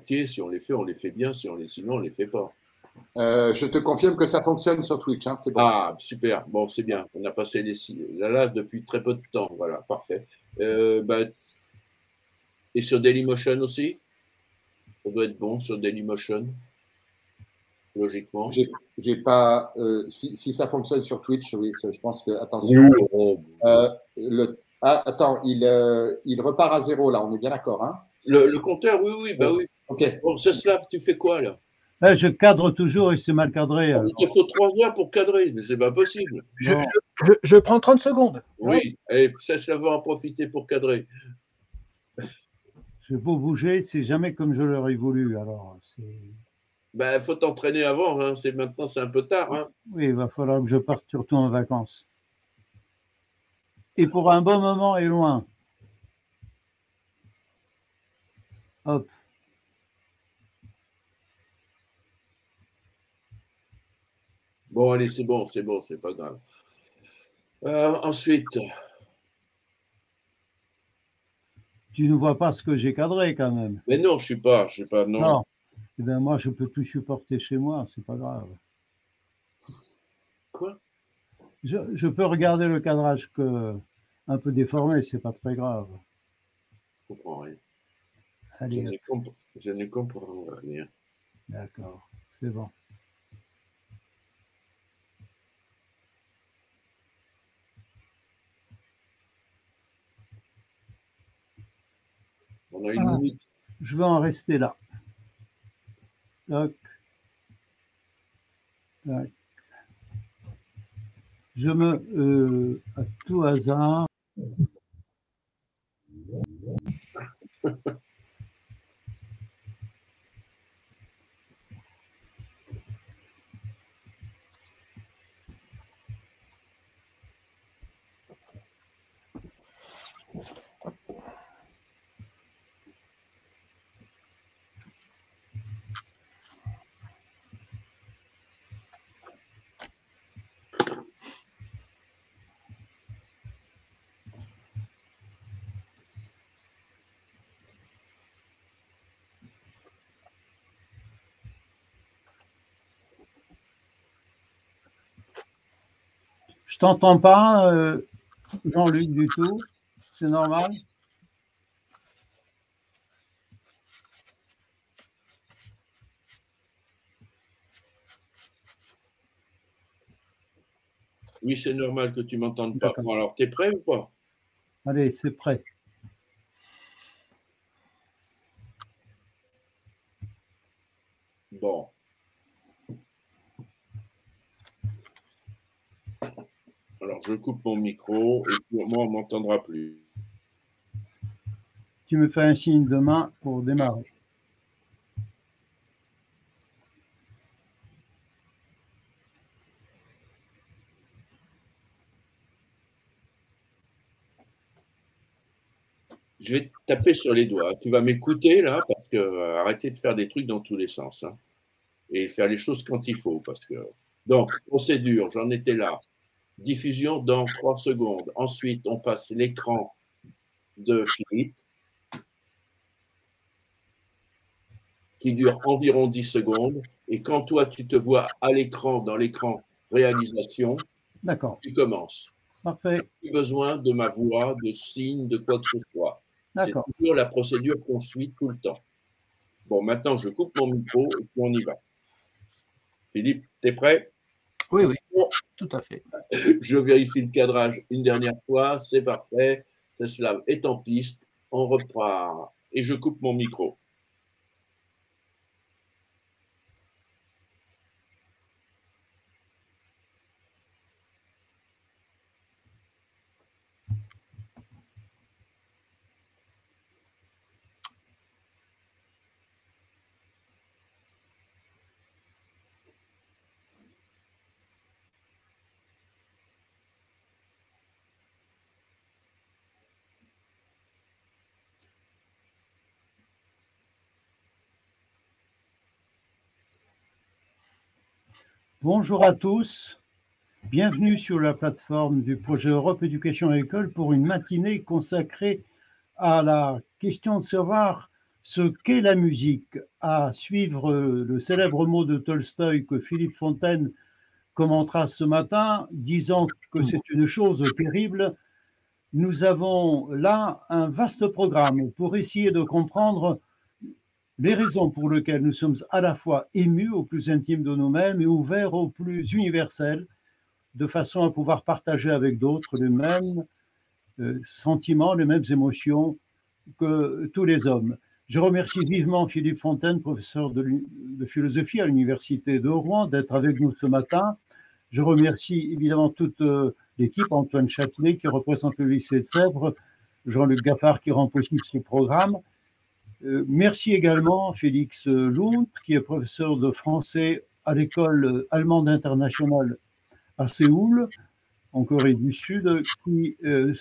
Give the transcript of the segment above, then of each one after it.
moitié. Si on les fait, on les fait bien. Si on les, sinon, on les fait pas. Euh, je te confirme que ça fonctionne sur Twitch. Hein, bon. Ah, super. Bon, c'est bien. On a passé les la live depuis très peu de temps. Voilà, parfait. Euh, bah, et sur Dailymotion aussi? Ça doit être bon sur Dailymotion, logiquement. J'ai pas. Euh, si, si, ça fonctionne sur Twitch, oui, je pense que. Attention. le, ah, attends, il, il repart à zéro là, on est bien d'accord. Hein? Le, compteur, oui, oui, bah oui. Ok. Bon, Slave, tu fais quoi là? Eh, je cadre toujours et c'est mal cadré. Il faut trois heures pour cadrer, mais c'est pas possible. Je, je, je, prends 30 secondes. Oui, et ça, ça va en profiter pour cadrer. Je beau bouger, c'est jamais comme je l'aurais voulu. Alors, c'est. Ben, faut t'entraîner avant. Hein. C'est maintenant, c'est un peu tard. Hein. Oui, il va falloir que je parte surtout en vacances. Et pour un bon moment et loin. Hop. Bon, allez, c'est bon, c'est bon, c'est pas grave. Euh, ensuite. Tu ne vois pas ce que j'ai cadré quand même. Mais non, je suis pas, je suis pas, non. non. Eh bien, moi, je peux tout supporter chez moi, c'est pas grave. Quoi? Je, peux regarder le cadrage que, un peu déformé, c'est pas très grave. Je comprends rien. Allez, je ne comprends rien. D'accord, c'est bon. Ah. Je vais en rester là. Je me, euh, à tout hasard, Je t'entends pas, euh, Jean-Luc, du tout? C'est normal? Oui, c'est normal que tu m'entendes pas. alors, tu es prêt ou pas? Allez, c'est prêt. Bon. Alors, je coupe mon micro et pour moi, on ne m'entendra plus. Tu me fais un signe de main pour démarrer. Je vais taper sur les doigts. Tu vas m'écouter là, parce que euh, arrêtez de faire des trucs dans tous les sens. Hein. et faire les choses quand il faut. Parce que... Donc, procédure, j'en étais là diffusion dans trois secondes. Ensuite, on passe l'écran de Philippe, qui dure environ 10 secondes. Et quand toi, tu te vois à l'écran, dans l'écran réalisation, tu commences. Parfait. Plus besoin de ma voix, de signes, de quoi que ce soit. C'est toujours la procédure qu'on suit tout le temps. Bon, maintenant, je coupe mon micro et puis on y va. Philippe, tu es prêt? Oui, oui, tout à fait. Je vérifie le cadrage une dernière fois, c'est parfait. Cela est en piste, on reprend et je coupe mon micro. Bonjour à tous, bienvenue sur la plateforme du projet Europe Éducation École pour une matinée consacrée à la question de savoir ce qu'est la musique, à suivre le célèbre mot de Tolstoï que Philippe Fontaine commentera ce matin, disant que c'est une chose terrible, nous avons là un vaste programme pour essayer de comprendre les raisons pour lesquelles nous sommes à la fois émus au plus intime de nous-mêmes et ouverts au plus universel, de façon à pouvoir partager avec d'autres les mêmes euh, sentiments, les mêmes émotions que tous les hommes. Je remercie vivement Philippe Fontaine, professeur de, philosophie à l'Université de Rouen, d'être avec nous ce matin. Je remercie évidemment toute euh, l'équipe, Antoine Châtelet qui représente le lycée de Sèvres, Jean-Luc Gaffard qui rend possible ce programme. Euh, merci également Félix Lund, qui est professeur de français à l'école allemande internationale à Séoul, en Corée du Sud, qui euh,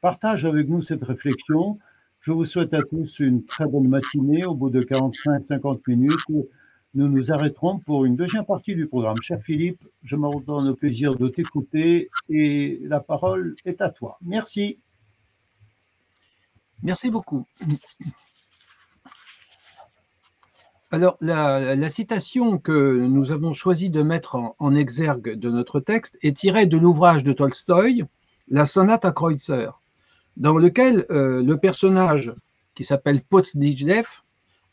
partage avec nous cette réflexion. Je vous souhaite à tous une très bonne matinée. Au bout de 45-50 minutes, nous nous arrêterons pour une deuxième partie du programme. Cher Philippe, je me redonne au plaisir de t'écouter et la parole est à toi. Merci. Merci beaucoup. Alors, la, citation que nous avons choisi de mettre en, exergue de notre texte est tirée de l'ouvrage de Tolstoï, La sonate à Kreutzer, dans lequel euh, le personnage qui s'appelle Potsdijdev,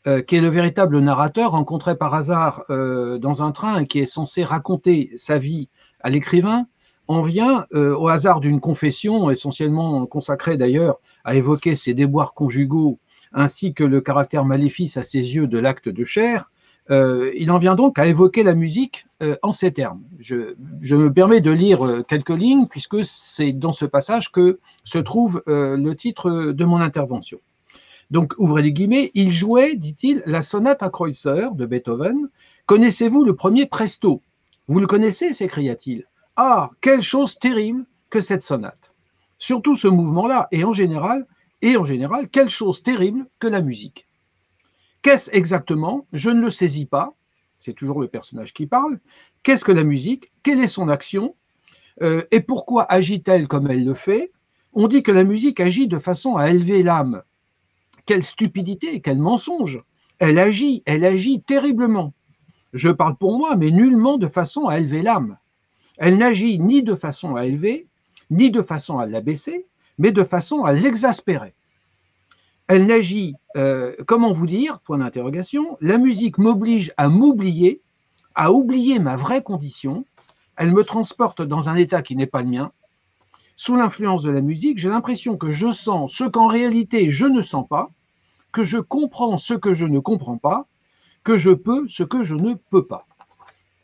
euh, qui est le véritable narrateur rencontré par hasard euh, dans un train et qui est censé raconter sa vie à l'écrivain, en vient, au hasard d'une confession, essentiellement consacrée d'ailleurs à évoquer ses déboires conjugaux ainsi que le caractère maléfice à ses yeux de l'acte de chair, euh, il en vient donc à évoquer la musique euh, en ces termes. Je, me permets de lire euh, quelques lignes puisque c'est dans ce passage que se trouve le titre de mon intervention. Donc, ouvrez les guillemets, il jouait, dit-il, la sonate à Kreutzer de Beethoven. Connaissez-vous le premier presto? Vous le connaissez s'écria-t-il. Ah, quelle chose terrible que cette sonate Surtout ce mouvement-là, et en général, et en général, quelle chose terrible que la musique. Qu'est-ce exactement? Je ne le saisis pas. C'est toujours le personnage qui parle. Qu'est-ce que la musique? Quelle est son action? Euh, Et pourquoi agit-elle comme elle le fait? On dit que la musique agit de façon à élever l'âme. Quelle stupidité, quel mensonge Elle agit, elle agit terriblement. Je parle pour moi, mais nullement de façon à élever l'âme. Elle n'agit ni de façon à élever, ni de façon à l'abaisser, mais de façon à l'exaspérer. Elle n'agit, euh, comment vous dire, point d'interrogation, la musique m'oblige à m'oublier, à oublier ma vraie condition, elle me transporte dans un état qui n'est pas le mien. Sous l'influence de la musique, j'ai l'impression que je sens ce qu'en réalité je ne sens pas, que je comprends ce que je ne comprends pas, que je peux ce que je ne peux pas.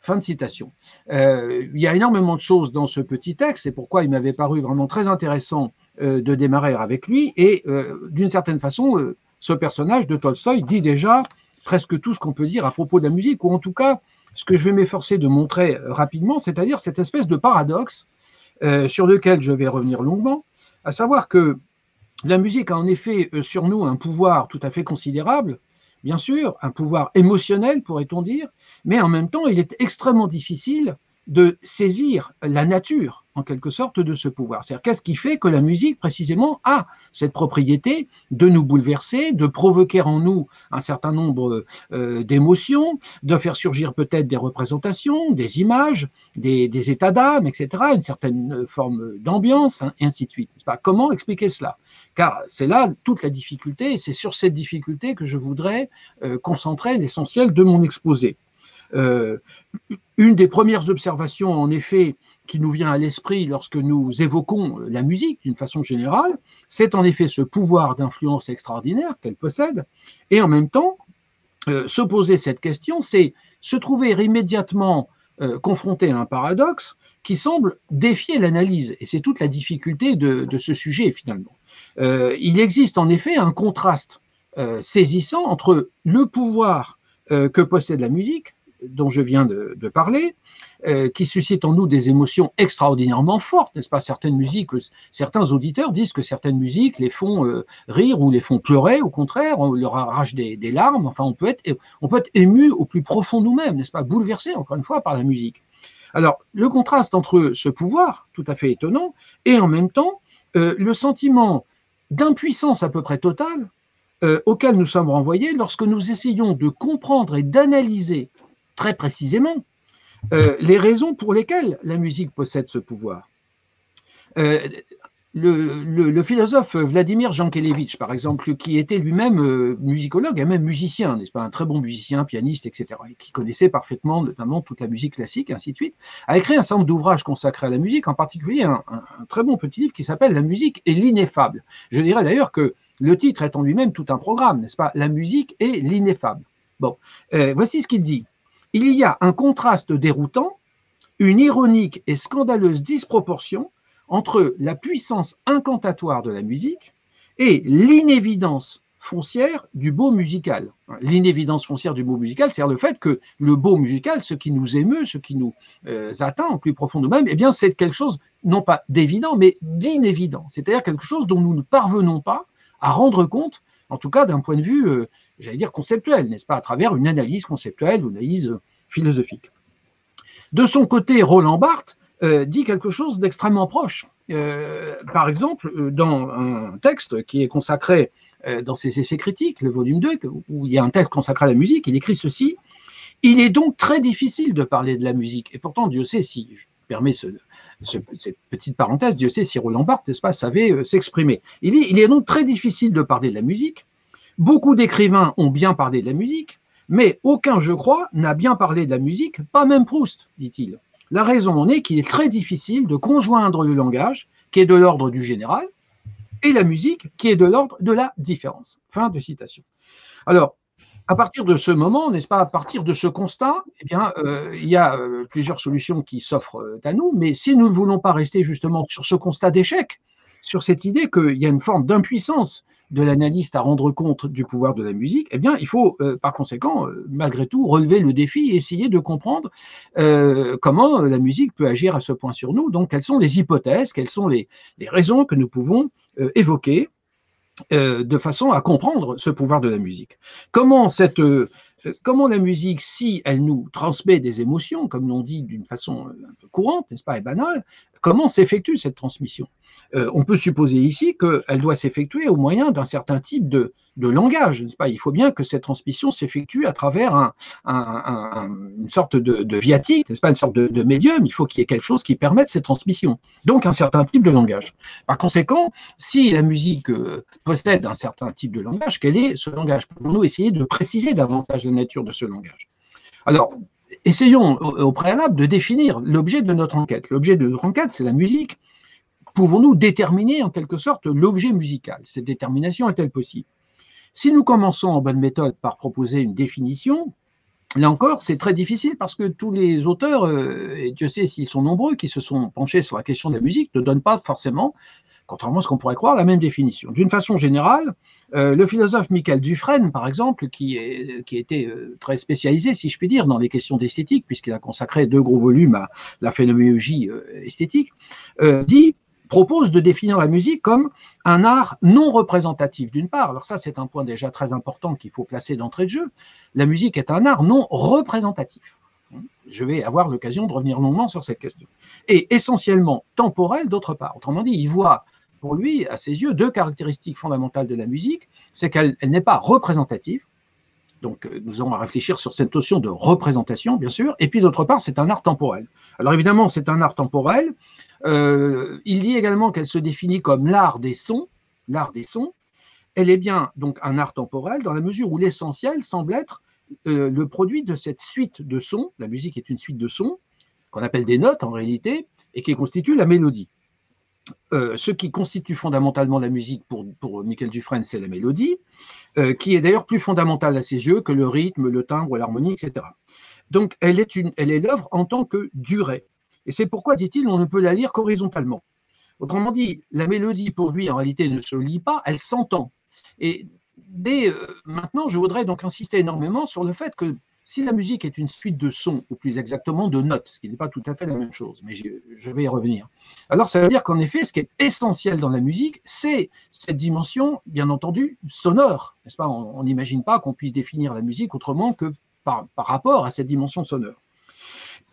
Fin de citation. Euh, il y a énormément de choses dans ce petit texte, c'est pourquoi il m'avait paru vraiment très intéressant de démarrer avec lui. Et euh, d'une certaine façon, ce personnage de Tolstoï dit déjà presque tout ce qu'on peut dire à propos de la musique, ou en tout cas ce que je vais m'efforcer de montrer rapidement, c'est-à-dire cette espèce de paradoxe sur lequel je vais revenir longuement, à savoir que la musique a en effet sur nous un pouvoir tout à fait considérable, bien sûr, un pouvoir émotionnel, pourrait-on dire, mais en même temps, il est extrêmement difficile de saisir la nature, en quelque sorte, de ce pouvoir. C'est-à-dire, qu'est-ce qui fait que la musique, précisément, a cette propriété de nous bouleverser, de provoquer en nous un certain nombre euh, d'émotions, de faire surgir peut-être des représentations, des images, des, états d'âme, etc., une certaine forme d'ambiance, hein, et ainsi de suite. Pas? Comment expliquer cela? Car c'est là toute la difficulté, et c'est sur cette difficulté que je voudrais euh, concentrer l'essentiel de mon exposé. Euh, une des premières observations, en effet, qui nous vient à l'esprit lorsque nous évoquons la musique d'une façon générale, c'est en effet ce pouvoir d'influence extraordinaire qu'elle possède, et en même temps, euh, se poser cette question, c'est se trouver immédiatement euh, confronté à un paradoxe qui semble défier l'analyse, et c'est toute la difficulté de, ce sujet finalement. il existe en effet un contraste saisissant entre le pouvoir que possède la musique, dont je viens de, parler, euh, qui suscite en nous des émotions extraordinairement fortes, n'est-ce pas? Certaines musiques, certains auditeurs disent que certaines musiques les font euh, rire ou les font pleurer, au contraire, on leur arrache des, larmes, enfin on peut, être, on peut être ému au plus profond nous-mêmes, n'est-ce pas? Bouleversé, encore une fois, par la musique. Alors, le contraste entre ce pouvoir, tout à fait étonnant, et en même temps, euh, le sentiment d'impuissance à peu près totale euh, auquel nous sommes renvoyés lorsque nous essayons de comprendre et d'analyser très précisément euh, les raisons pour lesquelles la musique possède ce pouvoir. Euh, le, philosophe Vladimir Jankélévitch, par exemple, qui était lui-même euh, musicologue et même musicien, n'est-ce pas, un très bon musicien, pianiste, etc., et qui connaissait parfaitement notamment toute la musique classique, ainsi de suite, a écrit un certain nombre d'ouvrages consacrés à la musique, en particulier un, très bon petit livre qui s'appelle La musique et l'ineffable. Je dirais d'ailleurs que le titre est en lui-même tout un programme, n'est-ce pas? La musique et l'ineffable. Bon, voici ce qu'il dit. Il y a un contraste déroutant, une ironique et scandaleuse disproportion entre la puissance incantatoire de la musique et l'inévidence foncière du beau musical. L'inévidence foncière du beau musical, c'est le fait que le beau musical, ce qui nous émeut, ce qui nous euh, atteint au plus profond de nous-mêmes, eh bien, c'est quelque chose, non pas d'évident, mais d'inévident. C'est-à-dire quelque chose dont nous ne parvenons pas à rendre compte, en tout cas d'un point de vue, euh, j'allais dire, conceptuel, n'est-ce pas, à travers une analyse conceptuelle ou une analyse euh, philosophique. De son côté, Roland Barthes euh, dit quelque chose d'extrêmement proche. Euh, par exemple, dans un texte qui est consacré dans ses essais critiques, le volume 2, où il y a un texte consacré à la musique, il écrit ceci Il est donc très difficile de parler de la musique. Et pourtant, Dieu sait si, je permets ce, cette petite parenthèse, Dieu sait si Roland Barthes, n'est-ce pas, savait s'exprimer. Il dit Il est donc très difficile de parler de la musique. Beaucoup d'écrivains ont bien parlé de la musique, mais aucun, je crois, n'a bien parlé de la musique, pas même Proust, dit-il. La raison en est qu'il est très difficile de conjoindre le langage, qui est de l'ordre du général, et la musique, qui est de l'ordre de la différence. Fin de citation. Alors, à partir de ce moment, n'est-ce pas, à partir de ce constat, eh bien, euh, il y a euh, plusieurs solutions qui s'offrent euh, à nous, mais si nous ne voulons pas rester justement sur ce constat d'échec, sur cette idée qu'il y a une forme d'impuissance de l'analyste à rendre compte du pouvoir de la musique, eh bien, il faut euh, par conséquent, euh, malgré tout, relever le défi et essayer de comprendre euh, comment la musique peut agir à ce point sur nous. Donc, quelles sont les hypothèses, quelles sont les, les raisons que nous pouvons évoquer de façon à comprendre ce pouvoir de la musique? Comment cette comment la musique, si elle nous transmet des émotions, comme l'on dit d'une façon un peu courante, n'est-ce pas, et banale, comment s'effectue cette transmission? Euh, on peut supposer ici qu'elle doit s'effectuer au moyen d'un certain type de, langage. Pas? Il faut bien que cette transmission s'effectue à travers une sorte de, viatique, n'est-ce pas, une sorte de, médium. Il faut qu'il y ait quelque chose qui permette cette transmission. Donc un certain type de langage. Par conséquent, si la musique euh, possède un certain type de langage, quel est ce langage? Pouvons-nous essayer de préciser davantage la nature de ce langage? Alors, essayons au préalable de définir l'objet de notre enquête. L'objet de notre enquête, c'est la musique pouvons-nous déterminer en quelque sorte l'objet musical? Cette détermination est-elle possible? Si nous commençons en bonne méthode par proposer une définition, là encore, c'est très difficile parce que tous les auteurs, euh, et Dieu sait s'ils sont nombreux, qui se sont penchés sur la question de la musique, ne donnent pas forcément, contrairement à ce qu'on pourrait croire, la même définition. D'une façon générale, euh, le philosophe Michael Dufresne, par exemple, qui, qui était euh, très spécialisé, si je puis dire, dans les questions d'esthétique, puisqu'il a consacré deux gros volumes à la phénoménologie esthétique, dit propose de définir la musique comme un art non représentatif d'une part. Alors ça, c'est un point déjà très important qu'il faut placer d'entrée de jeu. La musique est un art non représentatif. Je vais avoir l'occasion de revenir longuement sur cette question. Et essentiellement temporel d'autre part. Autrement dit, il voit pour lui, à ses yeux, deux caractéristiques fondamentales de la musique. C'est qu'elle n'est pas représentative, donc, euh, nous allons réfléchir sur cette notion de représentation, bien sûr. Et puis, d'autre part, c'est un art temporel. Alors, évidemment, c'est un art temporel. Euh, il dit également qu'elle se définit comme l'art des sons. L'art des sons. Elle est bien donc un art temporel dans la mesure où l'essentiel semble être euh, le produit de cette suite de sons. La musique est une suite de sons qu'on appelle des notes en réalité et qui constitue la mélodie. Euh, ce qui constitue fondamentalement la musique pour, pour Michael Dufresne, c'est la mélodie, qui est d'ailleurs plus fondamentale à ses yeux que le rythme, le timbre, l'harmonie, etc. Donc, elle est, une, elle est l'œuvre en tant que durée. Et c'est pourquoi, dit-il, on ne peut la lire qu'horizontalement. Autrement dit, la mélodie, pour lui, en réalité, ne se lit pas, elle s'entend. Et dès euh, maintenant, je voudrais donc insister énormément sur le fait que si la musique est une suite de sons, ou plus exactement de notes, ce qui n'est pas tout à fait la même chose, mais je vais y revenir, alors ça veut dire qu'en effet, ce qui est essentiel dans la musique, c'est cette dimension, bien entendu, sonore. N'est-ce pas? On n'imagine pas qu'on puisse définir la musique autrement que par, rapport à cette dimension sonore.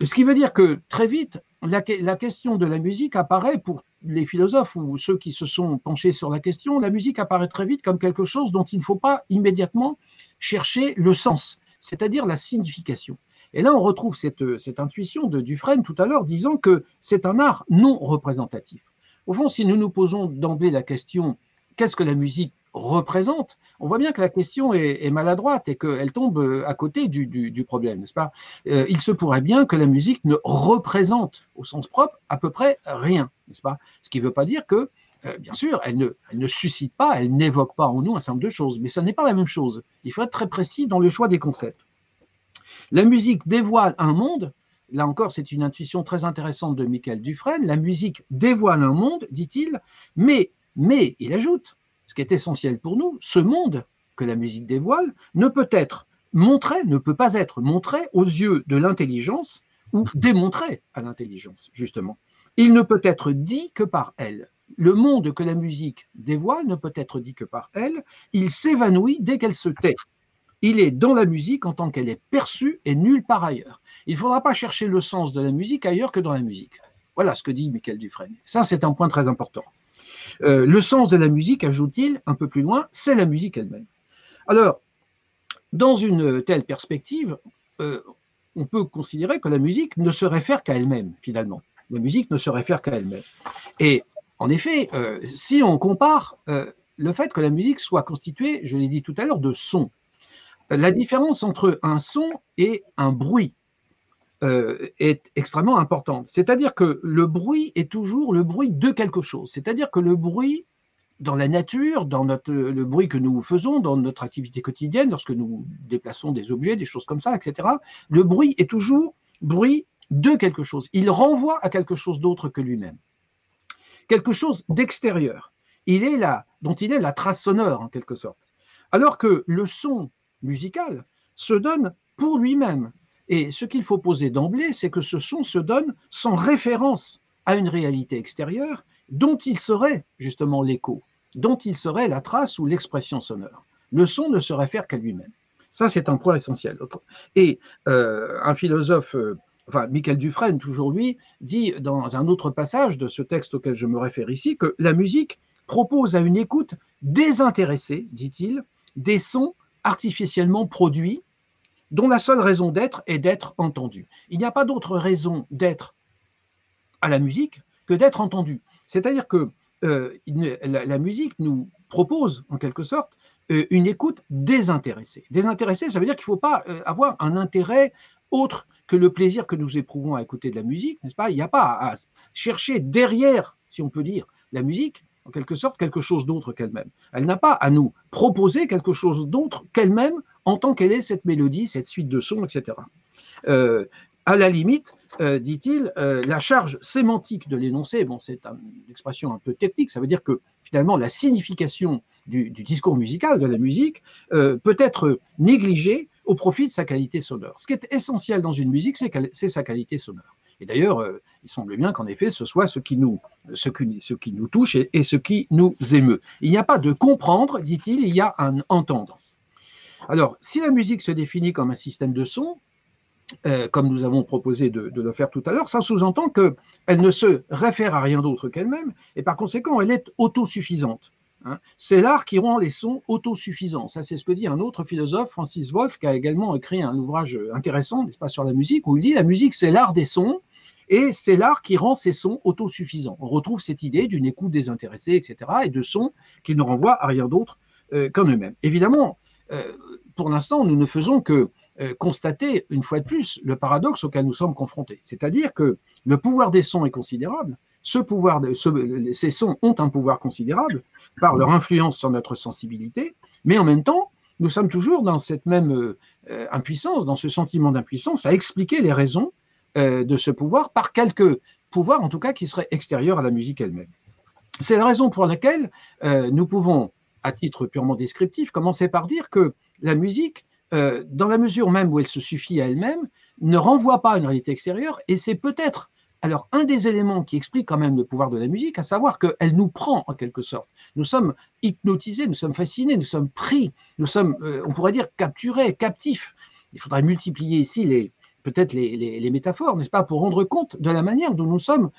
Ce qui veut dire que très vite, la, question de la musique apparaît pour les philosophes ou ceux qui se sont penchés sur la question, la musique apparaît très vite comme quelque chose dont il ne faut pas immédiatement chercher le sens, c'est-à-dire la signification. Et là, on retrouve cette, cette intuition de Dufresne tout à l'heure disant que c'est un art non représentatif. Au fond, si nous nous posons d'emblée la question qu'est-ce que la musique représente, on voit bien que la question est, maladroite et qu'elle tombe euh, à côté du, problème, n'est-ce pas? Euh, Il se pourrait bien que la musique ne représente, au sens propre, à peu près rien, n'est-ce pas? Ce qui ne veut pas dire que, euh, bien sûr, elle ne, suscite pas, elle n'évoque pas en nous un certain nombre de choses, mais ce n'est pas la même chose. Il faut être très précis dans le choix des concepts. La musique dévoile un monde, là encore, c'est une intuition très intéressante de Michael Dufresne, la musique dévoile un monde, dit-il, mais, mais, il ajoute, ce qui est essentiel pour nous, ce monde que la musique dévoile ne peut être montré, ne peut pas être montré aux yeux de l'intelligence ou démontré à l'intelligence, justement. Il ne peut être dit que par elle. Le monde que la musique dévoile ne peut être dit que par elle. Il s'évanouit dès qu'elle se tait. Il est dans la musique en tant qu'elle est perçue et nulle part ailleurs. Il ne faudra pas chercher le sens de la musique ailleurs que dans la musique. Voilà ce que dit Michael Dufresne. Ça, c'est un point très important. Euh, le sens de la musique, ajoute-t-il un peu plus loin, c'est la musique elle-même. Alors, dans une telle perspective, euh, on peut considérer que la musique ne se réfère qu'à elle-même, finalement. La musique ne se réfère qu'à elle-même. Et en effet, euh, si on compare le fait que la musique soit constituée, je l'ai dit tout à l'heure, de sons, la différence entre un son et un bruit, euh, est extrêmement importante. C'est-à-dire que le bruit est toujours le bruit de quelque chose. C'est-à-dire que le bruit dans la nature, dans le bruit que nous faisons dans notre activité quotidienne, lorsque nous déplaçons des objets, des choses comme ça, etc., le bruit est toujours bruit de quelque chose. Il renvoie à quelque chose d'autre que lui-même. Quelque chose d'extérieur. Il est là, dont il est la trace sonore, en quelque sorte. Alors que le son musical se donne pour lui-même. Et ce qu'il faut poser d'emblée, c'est que ce son se donne sans référence à une réalité extérieure dont il serait justement l'écho, dont il serait la trace ou l'expression sonore. Le son ne se réfère qu'à lui-même. Ça, c'est un point essentiel. Et euh, un philosophe, euh, enfin, Michael Dufresne, toujours lui, dit dans un autre passage de ce texte auquel je me réfère ici, que la musique propose à une écoute désintéressée, dit-il, des sons artificiellement produits dont la seule raison d'être est d'être entendu. Il n'y a pas d'autre raison d'être à la musique que d'être entendu. C'est-à-dire que euh, la, musique nous propose, en quelque sorte, euh, une écoute désintéressée. Désintéressée, ça veut dire qu'il ne faut pas euh, avoir un intérêt autre que le plaisir que nous éprouvons à écouter de la musique, n'est-ce pas? Il n'y a pas à chercher derrière, si on peut dire, la musique, en quelque sorte, quelque chose d'autre qu'elle-même. Elle n'a pas à nous proposer quelque chose d'autre qu'elle-même en tant qu'elle est cette mélodie, cette suite de sons, etc. Euh, à la limite, euh, dit-il, euh, la charge sémantique de l'énoncé, c'est une expression un peu technique, ça veut dire que finalement la signification du, du discours musical, de la musique, peut être négligée au profit de sa qualité sonore. Ce qui est essentiel dans une musique, c'est sa qualité sonore. Et d'ailleurs, euh, il semble bien qu'en effet, ce soit ce qui nous, touche et, ce qui nous émeut. Il n'y a pas de comprendre, dit-il, il y a un entendre. Alors, si la musique se définit comme un système de sons, euh, comme nous avons proposé de, le faire tout à l'heure, ça sous-entend qu'elle ne se réfère à rien d'autre qu'elle-même, et par conséquent, elle est autosuffisante. Hein. C'est l'art qui rend les sons autosuffisants. Ça, c'est ce que dit un autre philosophe, Francis Wolff, qui a également écrit un ouvrage intéressant, n'est-ce pas, sur la musique, où il dit la musique, c'est l'art des sons, et c'est l'art qui rend ces sons autosuffisants. On retrouve cette idée d'une écoute désintéressée, etc., et de sons qui ne renvoient à rien d'autre euh, qu'en eux-mêmes. Évidemment, euh, pour l'instant, nous ne faisons que euh, constater, une fois de plus, le paradoxe auquel nous sommes confrontés. C'est-à-dire que le pouvoir des sons est considérable, ce pouvoir de, ces sons ont un pouvoir considérable par leur influence sur notre sensibilité, mais en même temps, nous sommes toujours dans cette même impuissance, dans ce sentiment d'impuissance, à expliquer les raisons euh, de ce pouvoir par quelques pouvoirs, en tout cas, qui seraient extérieurs à la musique elle-même. C'est la raison pour laquelle euh, nous pouvons, à titre purement descriptif, commencer par dire que la musique, euh, dans la mesure même où elle se suffit à elle-même, ne renvoie pas à une réalité extérieure, et c'est peut-être alors, un des éléments qui explique quand même le pouvoir de la musique, à savoir qu'elle nous prend en quelque sorte. Nous sommes hypnotisés, nous sommes fascinés, nous sommes pris, nous sommes, on pourrait dire, capturés, captifs. Il faudrait multiplier ici les, peut-être les, métaphores, n'est-ce pas, pour rendre compte de la manière dont nous sommes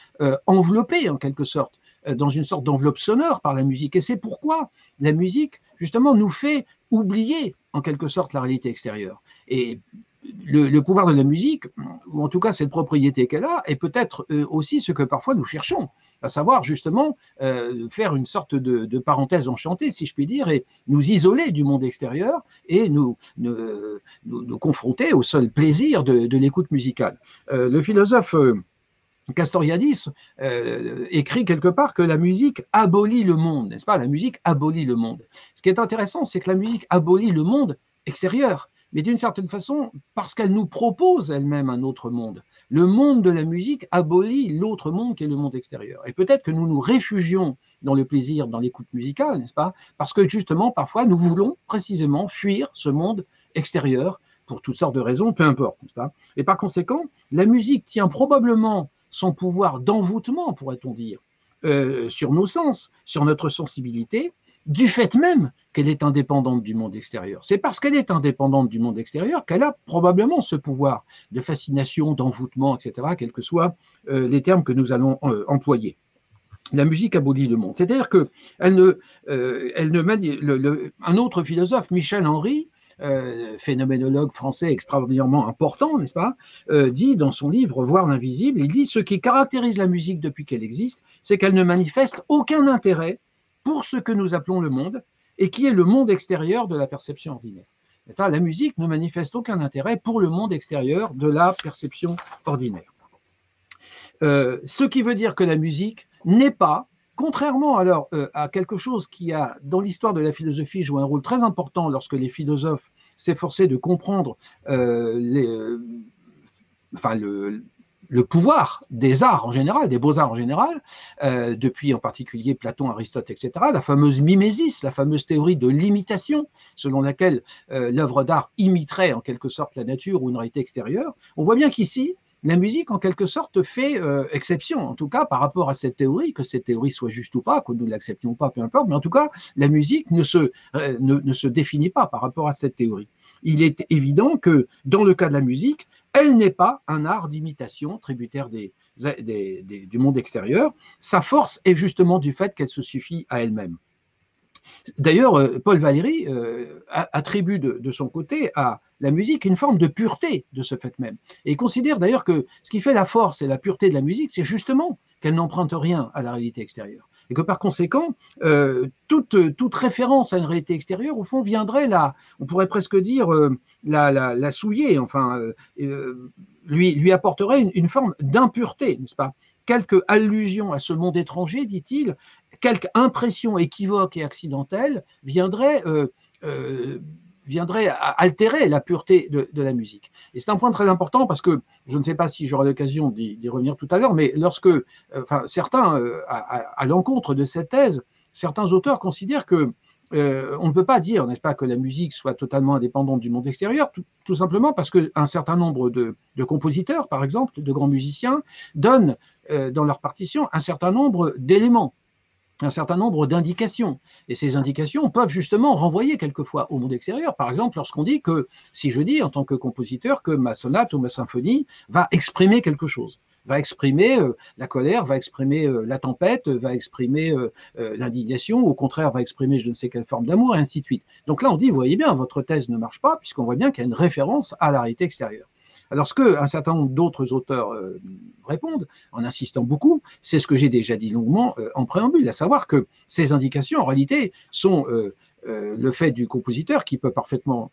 enveloppés en quelque sorte dans une sorte d'enveloppe sonore par la musique. Et c'est pourquoi la musique, justement, nous fait oublier en quelque sorte la réalité extérieure. Et le, pouvoir de la musique, ou en tout cas cette propriété qu'elle a, est peut-être euh, aussi ce que parfois nous cherchons, à savoir justement euh, faire une sorte de, parenthèse enchantée, si je puis dire, et nous isoler du monde extérieur et nous, nous, confronter au seul plaisir de, l'écoute musicale. Euh, le philosophe Castoriadis écrit quelque part que la musique abolit le monde, n'est-ce pas? La musique abolit le monde. Ce qui est intéressant, c'est que la musique abolit le monde extérieur mais d'une certaine façon, parce qu'elle nous propose elle-même un autre monde. Le monde de la musique abolit l'autre monde qui est le monde extérieur. Et peut-être que nous nous réfugions dans le plaisir, dans l'écoute musicale, n'est-ce pas? Parce que justement, parfois, nous voulons précisément fuir ce monde extérieur pour toutes sortes de raisons, peu importe, n'est-ce pas? Et par conséquent, la musique tient probablement son pouvoir d'envoûtement, pourrait-on dire, euh, sur nos sens, sur notre sensibilité, du fait même qu'elle est indépendante du monde extérieur. C'est parce qu'elle est indépendante du monde extérieur qu'elle a probablement ce pouvoir de fascination, d'envoûtement, etc., quels que soient euh, les termes que nous allons euh, employer. La musique abolit le monde. C'est-à-dire que elle ne, euh, un autre philosophe, Michel Henry, phénoménologue français extraordinairement important, n'est-ce pas, dit dans son livre Voir l'invisible, il dit ce qui caractérise la musique depuis qu'elle existe, c'est qu'elle ne manifeste aucun intérêt pour ce que nous appelons le monde et qui est le monde extérieur de la perception ordinaire. la musique ne manifeste aucun intérêt pour le monde extérieur de la perception ordinaire. Euh, ce qui veut dire que la musique n'est pas, contrairement euh, à quelque chose qui a, dans l'histoire de la philosophie, joué un rôle très important lorsque les philosophes s'efforçaient de comprendre euh, les, le, le pouvoir des arts en général, des beaux-arts en général, euh, depuis en particulier Platon, Aristote, etc., la fameuse mimésis, la fameuse théorie de l'imitation, selon laquelle euh, l'œuvre d'art imiterait en quelque sorte la nature ou une réalité extérieure, on voit bien qu'ici, la musique, en quelque sorte, fait euh, exception, en tout cas par rapport à cette théorie, que cette théorie soit juste ou pas, que nous l'acceptions pas, peu importe, mais en tout cas, la musique ne se, ne se définit pas par rapport à cette théorie. Il est évident que dans le cas de la musique, elle n'est pas un art d'imitation tributaire du monde extérieur. Sa force est justement du fait qu'elle se suffit à elle-même. D'ailleurs, euh, Paul Valéry euh, attribue de, son côté à la musique une forme de pureté de ce fait même. Et il considère d'ailleurs que ce qui fait la force et la pureté de la musique, c'est justement qu'elle n'emprunte rien à la réalité extérieure et que par conséquent, euh, toute, toute, référence à une réalité extérieure, au fond, viendrait là, on pourrait presque dire, euh, la, la, souiller, enfin, euh, lui, lui apporterait une, forme d'impureté, n'est-ce pas? Quelque allusion à ce monde étranger, dit-il, quelque impression équivoque et accidentelle viendrait viendrait à altérer la pureté de, la musique. Et c'est un point très important parce que je ne sais pas si j'aurai l'occasion d'y revenir tout à l'heure, mais lorsque, euh, enfin, certains, euh, à, l'encontre de cette thèse, certains auteurs considèrent que euh, on ne peut pas dire, n'est-ce pas, que la musique soit totalement indépendante du monde extérieur, tout, simplement parce qu'un certain nombre de, compositeurs, par exemple, de grands musiciens, donnent dans leur partition un certain nombre d'éléments un certain nombre d'indications. Et ces indications peuvent justement renvoyer quelquefois au monde extérieur. Par exemple, lorsqu'on dit que, si je dis en tant que compositeur que ma sonate ou ma symphonie va exprimer quelque chose, va exprimer euh, la colère, va exprimer euh, la tempête, va exprimer euh, l'indignation, au contraire va exprimer je ne sais quelle forme d'amour, et ainsi de suite. Donc là, on dit, voyez bien, votre thèse ne marche pas, puisqu'on voit bien qu'il y a une référence à la réalité extérieure. Alors, ce qu'un certain nombre d'autres auteurs euh, répondent, en insistant beaucoup, c'est ce que j'ai déjà dit longuement euh, en préambule, à savoir que ces indications, en réalité, sont euh, le fait du compositeur qui peut parfaitement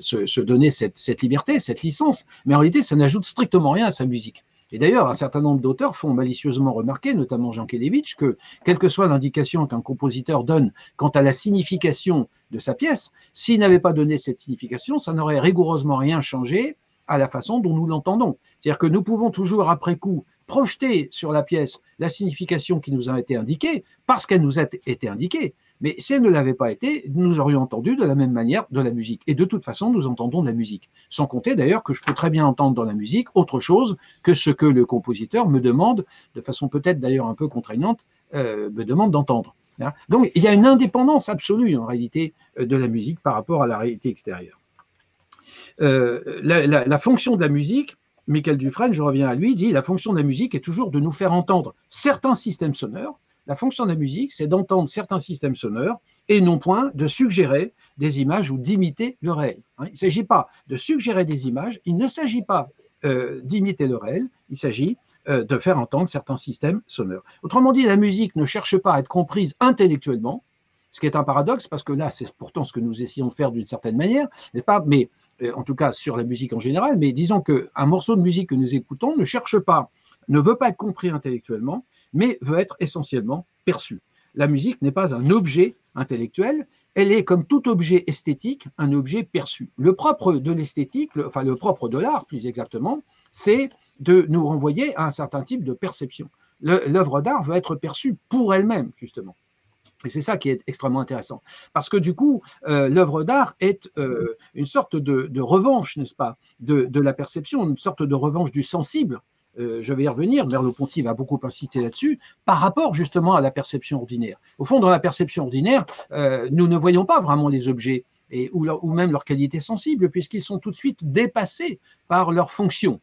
se, donner cette, liberté, cette licence, mais en réalité, ça n'ajoute strictement rien à sa musique. Et d'ailleurs, un certain nombre d'auteurs font malicieusement remarquer, notamment Jean Kelevitch, que quelle que soit l'indication qu'un compositeur donne quant à la signification de sa pièce, s'il n'avait pas donné cette signification, ça n'aurait rigoureusement rien changé à la façon dont nous l'entendons. C'est-à-dire que nous pouvons toujours, après coup, projeter sur la pièce la signification qui nous a été indiquée, parce qu'elle nous a été indiquée. Mais si elle ne l'avait pas été, nous aurions entendu de la même manière de la musique. Et de toute façon, nous entendons de la musique. Sans compter d'ailleurs que je peux très bien entendre dans la musique autre chose que ce que le compositeur me demande, de façon peut-être d'ailleurs un peu contraignante, euh, me demande d'entendre. Hein. Donc il y a une indépendance absolue en réalité euh, de la musique par rapport à la réalité extérieure. Euh, la, fonction de la musique Michael Dufresne, je reviens à lui, dit la fonction de la musique est toujours de nous faire entendre certains systèmes sonores. La fonction de la musique, c'est d'entendre certains systèmes sonores et non point de suggérer des images ou d'imiter le réel. Hein. Il ne s'agit pas de suggérer des images, il ne s'agit pas euh, d'imiter le réel, il s'agit euh, de faire entendre certains systèmes sonores. Autrement dit, la musique ne cherche pas à être comprise intellectuellement, ce qui est un paradoxe parce que là, c'est pourtant ce que nous essayons de faire d'une certaine manière, n'est-ce pas? Mais en tout cas sur la musique en général, mais disons qu'un morceau de musique que nous écoutons ne cherche pas, ne veut pas être compris intellectuellement, mais veut être essentiellement perçu. La musique n'est pas un objet intellectuel, elle est comme tout objet esthétique, un objet perçu. Le propre de l'esthétique, enfin le propre de l'art plus exactement, c'est de nous renvoyer à un certain type de perception. L'œuvre d'art veut être perçue pour elle-même, justement. Et c'est ça qui est extrêmement intéressant. Parce que du coup, euh, l'œuvre d'art est euh, une sorte de, revanche, n'est-ce pas, de, la perception, une sorte de revanche du sensible. Euh, je vais y revenir, Merleau-Ponty va beaucoup inciter là-dessus, par rapport justement à la perception ordinaire. Au fond, dans la perception ordinaire, nous ne voyons pas vraiment les objets et, ou, même leur qualité sensible, puisqu'ils sont tout de suite dépassés par leur fonction.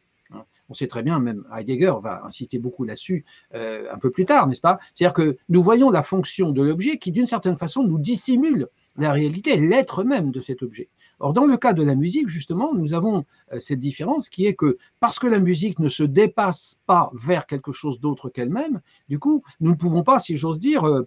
On sait très bien, même Heidegger va inciter beaucoup là-dessus euh, un peu plus tard, n'est-ce pas? C'est-à-dire que nous voyons la fonction de l'objet qui, d'une certaine façon, nous dissimule la réalité, l'être même de cet objet. Or, dans le cas de la musique, justement, nous avons euh, cette différence qui est que parce que la musique ne se dépasse pas vers quelque chose d'autre qu'elle-même, du coup, nous ne pouvons pas, si j'ose dire, euh,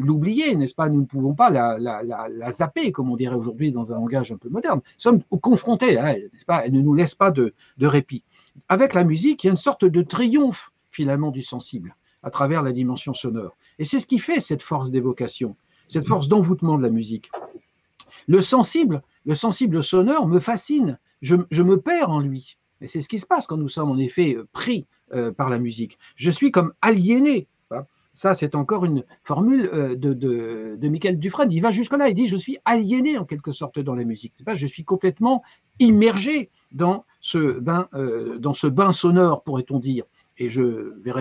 l'oublier, n'est-ce pas? Nous ne pouvons pas la, zapper, comme on dirait aujourd'hui dans un langage un peu moderne. Nous sommes confrontés à elle, n'est-ce pas? Elle ne nous laisse pas de répit avec la musique, il y a une sorte de triomphe finalement du sensible à travers la dimension sonore. Et c'est ce qui fait cette force d'évocation, cette force d'envoûtement de la musique. Le sensible, le sensible sonore me fascine, je, me perds en lui. Et c'est ce qui se passe quand nous sommes en effet pris euh, par la musique. Je suis comme aliéné. Ça, c'est encore une formule euh, de, de, Michael Dufresne. Il va jusque-là, il dit Je suis aliéné en quelque sorte dans la musique. Je suis complètement immergé dans ce bain, euh, dans ce bain sonore, pourrait-on dire. Et je vais,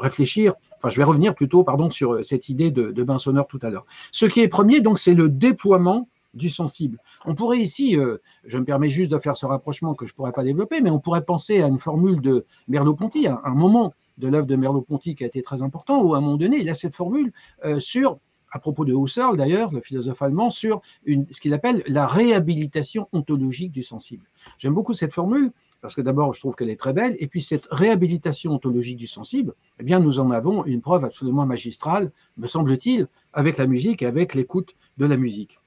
réfléchir, enfin je vais revenir plutôt pardon, sur cette idée de, bain sonore tout à l'heure. Ce qui est premier, donc, c'est le déploiement du sensible. On pourrait ici, euh, je me permets juste de faire ce rapprochement que je ne pourrais pas développer, mais on pourrait penser à une formule de Merleau-Ponty, un, moment de l'œuvre de Merleau-Ponty qui a été très important, où à un moment donné, il a cette formule euh, sur à propos de Husserl d'ailleurs, le philosophe allemand, sur ce qu'il appelle la réhabilitation ontologique du sensible. J'aime beaucoup cette formule parce que d'abord je trouve qu'elle est très belle, et puis cette réhabilitation ontologique du sensible, eh bien nous en avons une preuve absolument magistrale, me semble-t-il, avec la musique et avec l'écoute de la musique.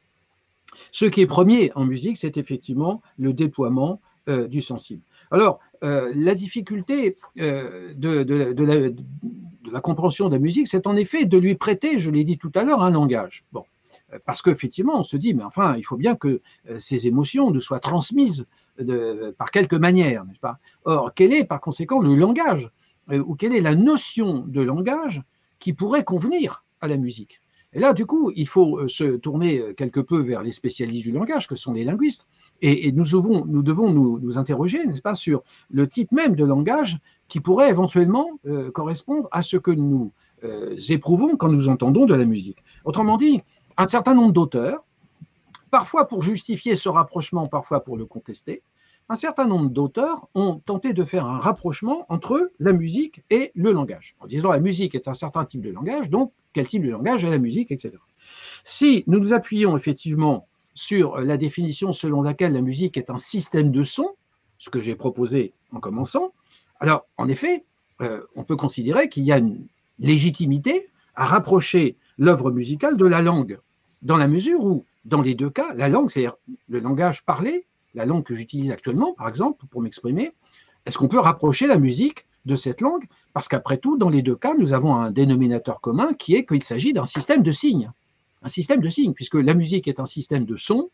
Ce qui est premier en musique, c'est effectivement le déploiement euh, du sensible. Alors, euh, la difficulté euh, de, la, compréhension de la musique, c'est en effet de lui prêter, je l'ai dit tout à l'heure, un langage. Bon, parce qu'effectivement, on se dit, mais enfin, il faut bien que ces émotions nous soient transmises par quelque manière, n'est-ce pas? Or, quel est par conséquent le langage ou quelle est la notion de langage qui pourrait convenir à la musique? Et là, du coup, il faut se tourner quelque peu vers les spécialistes du langage, que sont les linguistes, et, nous, devons, nous, interroger, n'est-ce pas, sur le type même de langage qui pourrait éventuellement euh, correspondre à ce que nous euh, éprouvons quand nous entendons de la musique. Autrement dit, un certain nombre d'auteurs, parfois pour justifier ce rapprochement, parfois pour le contester, un certain nombre d'auteurs ont tenté de faire un rapprochement entre la musique et le langage, en disant la musique est un certain type de langage, donc quel type de langage est la musique, etc. Si nous nous appuyons effectivement sur la définition selon laquelle la musique est un système de sons, ce que j'ai proposé en commençant, alors en effet, euh, on peut considérer qu'il y a une légitimité à rapprocher l'œuvre musicale de la langue, dans la mesure où, dans les deux cas, la langue, c'est-à-dire le langage parlé, la langue que j'utilise actuellement, par exemple, pour m'exprimer, est-ce qu'on peut rapprocher la musique de cette langue? Parce qu'après tout, dans les deux cas, nous avons un dénominateur commun qui est qu'il s'agit d'un système de signes un système de signes, puisque la musique est un système de sons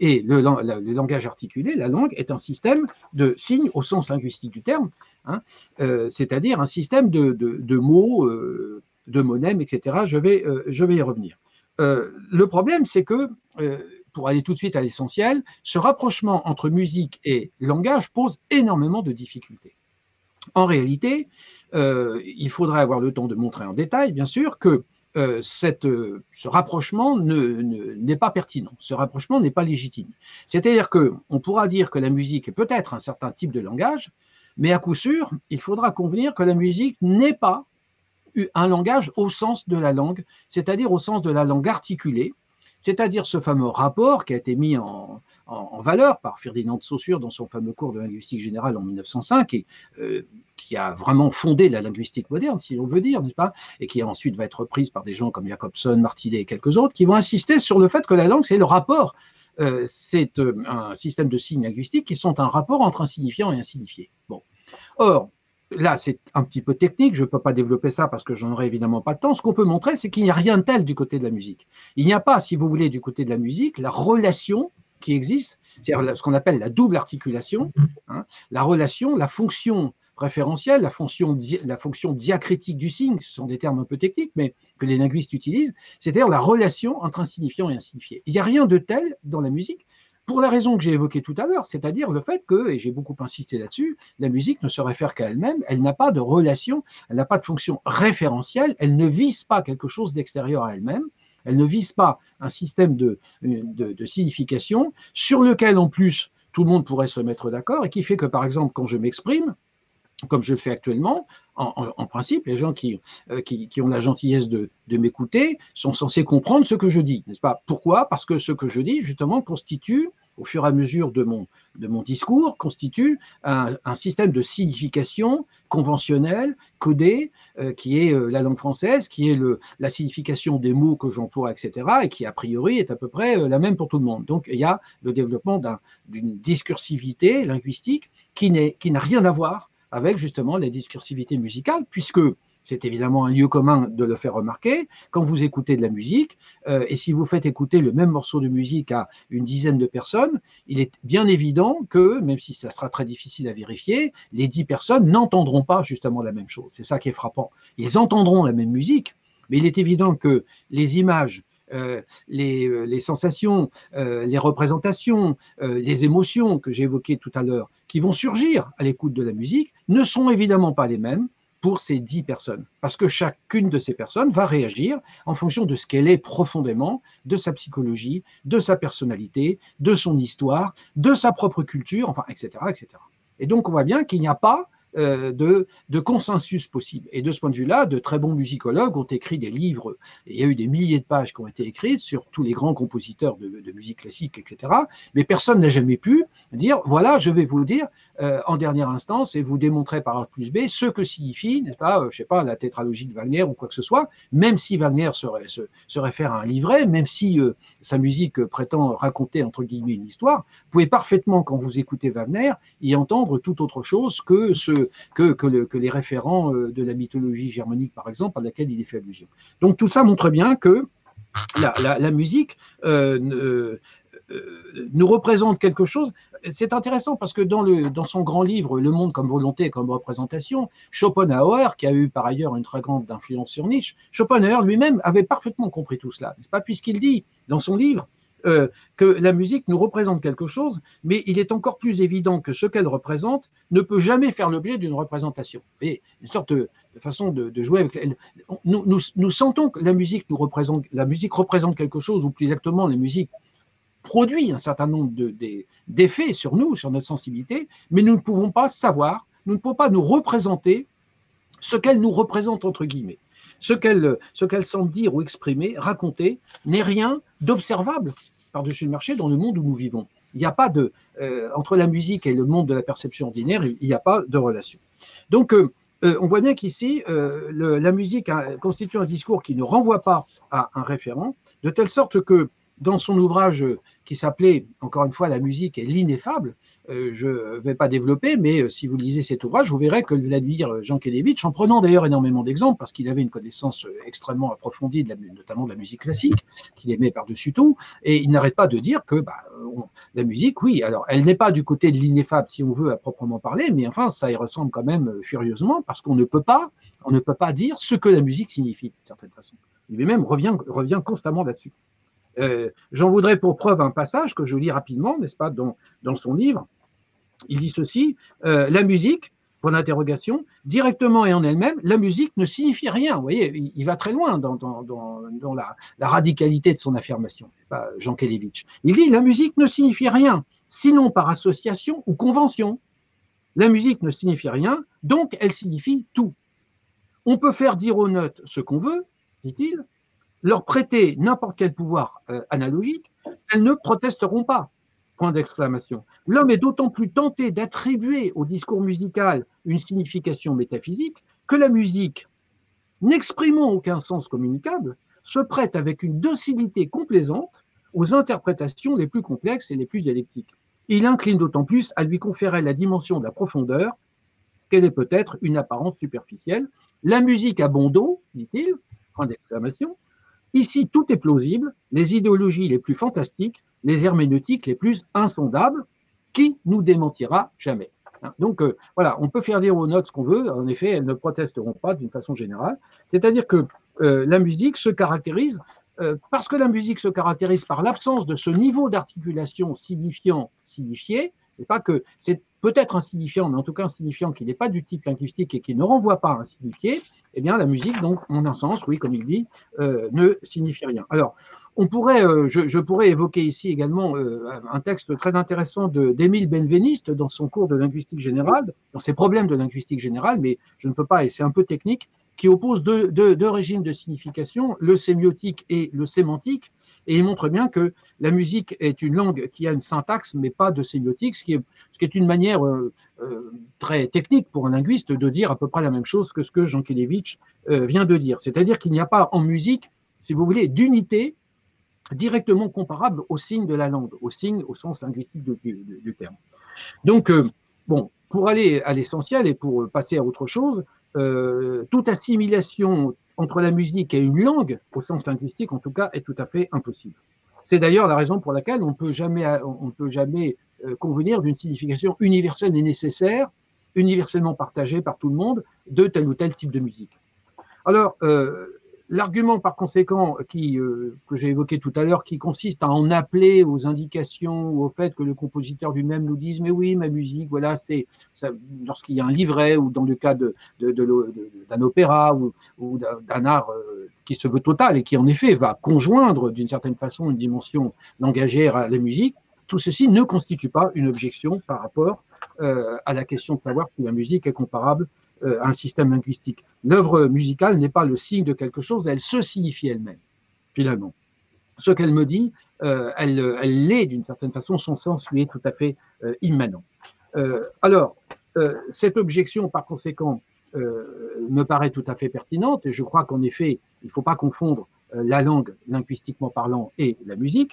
et le, langage articulé, la langue, est un système de signes au sens linguistique du terme, hein, euh, c'est-à-dire un système de, mots, euh, de monèmes, etc. Je vais, euh, je vais y revenir. le problème, c'est que, pour aller tout de suite à l'essentiel, ce rapprochement entre musique et langage pose énormément de difficultés. En réalité, il faudrait avoir le temps de montrer en détail, bien sûr, que ce rapprochement n'est pas pertinent, ce rapprochement n'est pas légitime. C'est-à-dire qu'on pourra dire que la musique est peut-être un certain type de langage, mais à coup sûr, il faudra convenir que la musique n'est pas un langage au sens de la langue, c'est-à-dire au sens de la langue articulée, c'est-à-dire ce fameux rapport qui a été mis en, valeur par Ferdinand de Saussure dans son fameux cours de linguistique générale en 1905 et euh, qui a vraiment fondé la linguistique moderne, si on veut dire, n'est-ce pas? Et qui ensuite va être reprise par des gens comme Jacobson, Martinet et quelques autres, qui vont insister sur le fait que la langue, c'est le rapport. Euh, c'est euh, un système de signes linguistiques qui sont un rapport entre un signifiant et un signifié. Bon. Or, là, c'est un petit peu technique, je ne peux pas développer ça parce que j'en aurai évidemment pas de temps. Ce qu'on peut montrer, c'est qu'il n'y a rien de tel du côté de la musique. Il n'y a pas, si vous voulez, du côté de la musique, la relation qui existe, c'est-à-dire ce qu'on appelle la double articulation, hein, la relation, la fonction référentielle, la fonction, la fonction diacritique du signe, ce sont des termes un peu techniques, mais que les linguistes utilisent, c'est-à-dire la relation entre un signifiant et un signifié. Il n'y a rien de tel dans la musique, pour la raison que j'ai évoquée tout à l'heure, c'est-à-dire le fait que, et j'ai beaucoup insisté là-dessus, la musique ne se réfère qu'à elle-même, elle n'a pas de relation, elle n'a pas de fonction référentielle, elle ne vise pas quelque chose d'extérieur à elle-même, elle ne vise pas un système de, de, signification sur lequel en plus tout le monde pourrait se mettre d'accord et qui fait que par exemple quand je m'exprime, comme je le fais actuellement, en, principe, les gens euh, qui, qui, ont la gentillesse de, m'écouter sont censés comprendre ce que je dis, n'est-ce pas? Pourquoi? Parce que ce que je dis, justement, constitue, au fur et à mesure de mon, de mon discours, constitue un, système de signification conventionnelle, codé, euh, qui est euh, la langue française, qui est le, la signification des mots que j'emploie, etc., et qui, a priori, est à peu près la même pour tout le monde. Donc, il y a le développement d'une discursivité linguistique qui n'a rien à voir avec justement la discursivité musicale, puisque c'est évidemment un lieu commun de le faire remarquer. Quand vous écoutez de la musique, euh, et si vous faites écouter le même morceau de musique à une dizaine de personnes, il est bien évident que, même si ça sera très difficile à vérifier, les dix personnes n'entendront pas justement la même chose. C'est ça qui est frappant. Ils entendront la même musique, mais il est évident que les images euh, euh, les, sensations, euh, les représentations, les émotions que j'ai évoquées tout à l'heure, qui vont surgir à l'écoute de la musique, ne sont évidemment pas les mêmes pour ces dix personnes, parce que chacune de ces personnes va réagir en fonction de ce qu'elle est profondément, de sa psychologie, de sa personnalité, de son histoire, de sa propre culture, enfin, etc., etc. Et donc, on voit bien qu'il n'y a pas euh, de, consensus possible. Et de ce point de vue-là, de très bons musicologues ont écrit des livres, il y a eu des milliers de pages qui ont été écrites sur tous les grands compositeurs de, musique classique, etc. Mais personne n'a jamais pu dire, voilà, je vais vous dire euh, en dernière instance et vous démontrer par A plus B ce que signifie, n'est-ce pas, euh, je sais pas, la tétralogie de Wagner ou quoi que ce soit, même si Wagner se, réfère à un livret, même si sa musique prétend raconter, entre guillemets, une histoire, vous pouvez parfaitement, quand vous écoutez Wagner, y entendre tout autre chose que ce que, les référents euh, de la mythologie germanique, par exemple, à laquelle il est fait allusion. Donc tout ça montre bien que la, musique euh, euh, nous représente quelque chose. C'est intéressant parce que dans, dans son grand livre Le monde comme volonté et comme représentation, Schopenhauer, qui a eu par ailleurs une très grande influence sur Nietzsche, Schopenhauer lui-même avait parfaitement compris tout cela, n'est-ce pas? Puisqu'il dit dans son livre euh, que la musique nous représente quelque chose, mais il est encore plus évident que ce qu'elle représente ne peut jamais faire l'objet d'une représentation. Une sorte de, façon de, jouer avec. Nous, nous, sentons que la musique nous représente, la musique représente quelque chose, ou plus exactement, la musique produit un certain nombre d'effets sur nous, sur notre sensibilité, mais nous ne pouvons pas savoir, nous ne pouvons pas nous représenter ce qu'elle nous représente entre guillemets. Ce qu'elle ce qu'elle semble dire ou exprimer, raconter, n'est rien d'observable par-dessus le marché dans le monde où nous vivons. Il n'y a pas de euh, entre la musique et le monde de la perception ordinaire, il n'y a pas de relation. Donc euh, euh, on voit bien qu'ici, la musique constitue un discours qui ne renvoie pas à un référent, de telle sorte que dans son ouvrage qui s'appelait, encore une fois, La musique est l'ineffable. Euh, je ne vais pas développer, mais euh, si vous lisez cet ouvrage, vous verrez que Vladimir Jankélévitch, en prenant d'ailleurs énormément d'exemples, parce qu'il avait une connaissance euh, extrêmement approfondie, de la, notamment de la musique classique, qu'il aimait par-dessus tout, et il n'arrête pas de dire que bah, la musique, oui, alors elle n'est pas du côté de l'ineffable, si on veut, à proprement parler, mais enfin, ça y ressemble quand même furieusement, parce qu'on ne peut pas, on ne peut pas dire ce que la musique signifie, d'une certaine façon. Lui-même revient constamment là-dessus. Euh, j'en voudrais pour preuve un passage que je lis rapidement, n'est-ce pas, dans, dans son livre. Il dit ceci euh, La musique Point d'interrogation. Directement et en elle-même, la musique ne signifie rien. Vous voyez, il, va très loin dans, la, radicalité de son affirmation, Jean Kelevitch. Il dit la musique ne signifie rien, sinon par association ou convention. La musique ne signifie rien, donc elle signifie tout. On peut faire dire aux notes ce qu'on veut, dit-il, leur prêter n'importe quel pouvoir euh, analogique, elles ne protesteront pas. Point d'exclamation. L'homme est d'autant plus tenté d'attribuer au discours musical une signification métaphysique que la musique, n'exprimant aucun sens communicable, se prête avec une docilité complaisante aux interprétations les plus complexes et les plus dialectiques. Il incline d'autant plus à lui conférer la dimension de la profondeur qu'elle est peut-être une apparence superficielle. La musique a bon dit-il, point d'exclamation. Ici, tout est plausible, les idéologies les plus fantastiques les herméneutiques les plus insondables, qui nous démentira jamais. Hein, donc euh, voilà, on peut faire dire aux notes ce qu'on veut, en effet, elles ne protesteront pas d'une façon générale. C'est-à-dire que euh, la musique se caractérise, euh, parce que la musique se caractérise par l'absence de ce niveau d'articulation signifiant, signifié, et pas que c'est peut-être un signifiant, mais en tout cas un signifiant qui n'est pas du type linguistique et qui ne renvoie pas à un signifié, eh bien la musique, donc, en un sens, oui, comme il dit, ne signifie rien. Alors, euh, je, pourrais évoquer ici également euh, un texte très intéressant d'Émile Benveniste dans son cours de linguistique générale, dans ses problèmes de linguistique générale, mais je ne peux pas, et c'est un peu technique, qui oppose deux, régimes de signification, le sémiotique et le sémantique, et il montre bien que la musique est une langue qui a une syntaxe, mais pas de sémiotique, ce qui est, une manière euh, très technique pour un linguiste de dire à peu près la même chose que ce que Jean Kelevitch vient de dire. C'est-à-dire qu'il n'y a pas en musique, si vous voulez, d'unité directement comparable au signe de la langue, au signe au sens linguistique du, terme. Donc, euh, bon, pour aller à l'essentiel et pour passer à autre chose, euh, toute assimilation entre la musique et une langue, au sens linguistique en tout cas, est tout à fait impossible. C'est d'ailleurs la raison pour laquelle on on peut jamais euh, convenir d'une signification universelle et nécessaire, universellement partagée par tout le monde, de tel ou tel type de musique. Alors, L'argument par conséquent euh, que j'ai évoqué tout à l'heure, qui consiste à en appeler aux indications ou au fait que le compositeur lui-même nous dise mais oui ma musique voilà c'est lorsqu'il y a un livret ou dans le cas de, d'un opéra ou, d'un art euh, qui se veut total et qui en effet va conjoindre d'une certaine façon une dimension langagère à la musique, tout ceci ne constitue pas une objection par rapport euh, à la question de savoir si la musique est comparable un système linguistique. L'œuvre musicale n'est pas le signe de quelque chose, elle se signifie elle-même, finalement. Ce qu'elle me dit, euh, elle, elle l'est d'une certaine façon, son sens lui est tout à fait euh, immanent. alors, cette objection, par conséquent, me paraît tout à fait pertinente, et je crois qu'en effet, il ne faut pas confondre la langue linguistiquement parlant et la musique.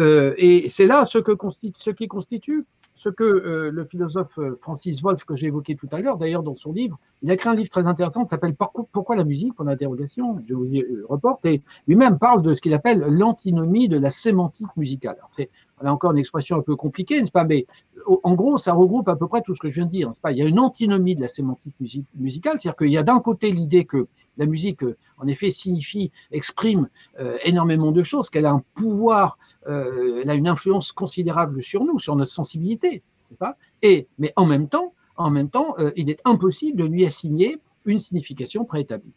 et c'est là ce, que constitue, ce qui constitue ce que euh, le philosophe euh, Francis Wolff, que j'ai évoqué tout à l'heure, d'ailleurs dans son livre, il a écrit un livre très intéressant qui s'appelle Pourquoi la musique en interrogation, je vous y euh, reporte, et lui-même parle de ce qu'il appelle l'antinomie de la sémantique musicale. A encore une expression un peu compliquée, n'est-ce pas Mais en gros, ça regroupe à peu près tout ce que je viens de dire. Il y a une antinomie de la sémantique musicale, c'est-à-dire qu'il y a d'un côté l'idée que la musique, en effet, signifie, exprime énormément de choses, qu'elle a un pouvoir, elle a une influence considérable sur nous, sur notre sensibilité, pas? Et mais en même temps, en même temps, euh, il est impossible de lui assigner une signification préétablie.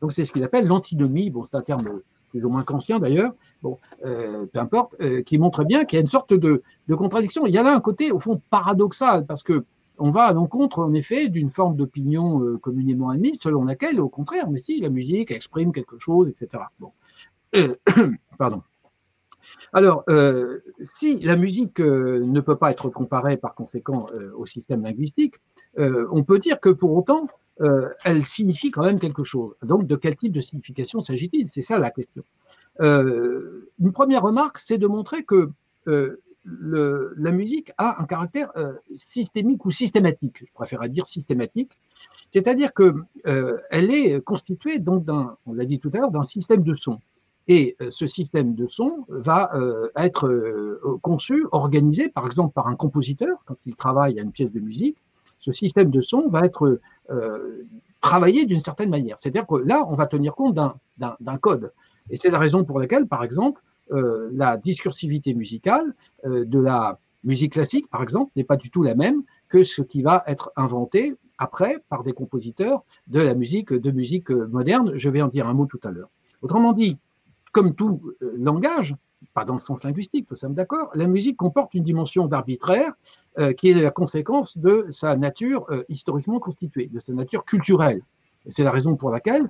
Donc c'est ce qu'il appelle l'antinomie, bon, c'est un terme plus ou moins conscient d'ailleurs, bon, euh, peu importe, euh, qui montre bien qu'il y a une sorte de, contradiction. Il y a là un côté, au fond, paradoxal, parce que on va à l'encontre, en effet, d'une forme d'opinion communément admise, selon laquelle, au contraire, mais si, la musique exprime quelque chose, etc. Bon. pardon. Alors, euh, si la musique euh, ne peut pas être comparée par conséquent euh, au système linguistique, on peut dire que pour autant, elle signifie quand même quelque chose. Donc, de quel type de signification s'agit-il? C'est ça la question. une première remarque, c'est de montrer que la musique a un caractère systémique ou systématique. Je préfère dire systématique. C'est-à-dire qu'elle est constituée, donc, on l'a dit tout à l'heure, d'un système de sons. Et euh, ce système de son va euh, être euh, conçu, organisé, par exemple, par un compositeur, quand il travaille à une pièce de musique. Ce système de son va être travaillé d'une certaine manière. C'est-à-dire que là, on va tenir compte d'un code. Et c'est la raison pour laquelle, par exemple, la discursivité musicale de la musique classique, par exemple, n'est pas du tout la même que ce qui va être inventé après par des compositeurs de la musique, de musique moderne. Je vais en dire un mot tout à l'heure. Autrement dit, comme tout langage, pas dans le sens linguistique, nous sommes d'accord, la musique comporte une dimension d'arbitraire qui est la conséquence de sa nature historiquement constituée, de sa nature culturelle. C'est la raison pour laquelle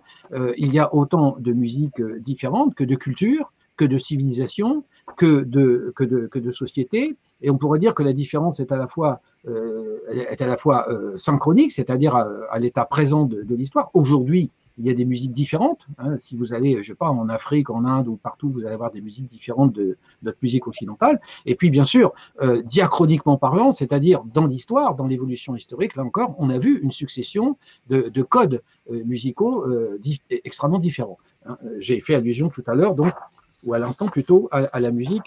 il y a autant de musiques différentes que de cultures, que de civilisations, que de, que de, que de sociétés. Et on pourrait dire que la différence est à la fois, euh, est à la fois euh, synchronique, c'est-à-dire à, l'état présent de l'histoire. Aujourd'hui, il y a des musiques différentes. Hein. Si vous allez, je sais pas, en Afrique, en Inde ou partout, vous allez avoir des musiques différentes de, notre musique occidentale. Et puis, bien sûr, euh, diachroniquement parlant, c'est-à-dire dans l'histoire, dans l'évolution historique, là encore, on a vu une succession de, de codes euh, musicaux euh, extrêmement différents. Hein. J'ai fait allusion tout à l'heure, donc ou à l'instant plutôt à, la musique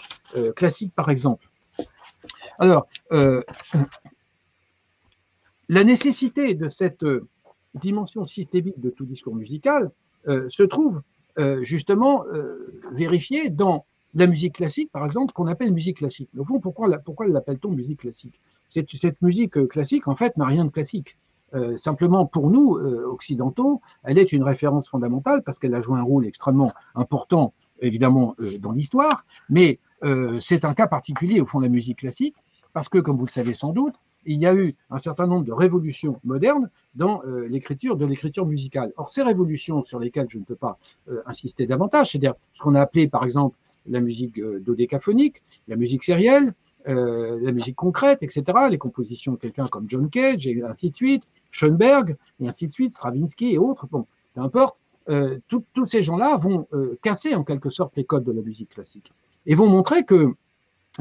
classique par exemple. Alors, la nécessité de cette dimension systémique de tout discours musical se trouve justement vérifiée dans la musique classique, par exemple, qu'on appelle musique classique. Au fond, pourquoi, pourquoi l'appelle-t-on musique classique? Cette, cette, musique classique, en fait, n'a rien de classique. simplement, pour nous, occidentaux, elle est une référence fondamentale parce qu'elle a joué un rôle extrêmement important évidemment euh, dans l'histoire, mais euh, c'est un cas particulier au fond de la musique classique, parce que, comme vous le savez sans doute, il y a eu un certain nombre de révolutions modernes dans euh, l'écriture de l'écriture musicale. Or, ces révolutions sur lesquelles je ne peux pas insister davantage, c'est-à-dire ce qu'on a appelé par exemple la musique dodécaphonique, la musique sérielle, la musique concrète, etc., les compositions de quelqu'un comme John Cage, et ainsi de suite, Schoenberg, et ainsi de suite, Stravinsky et autres, bon, peu importe, euh, tous ces gens-là vont euh, casser en quelque sorte les codes de la musique classique et vont montrer que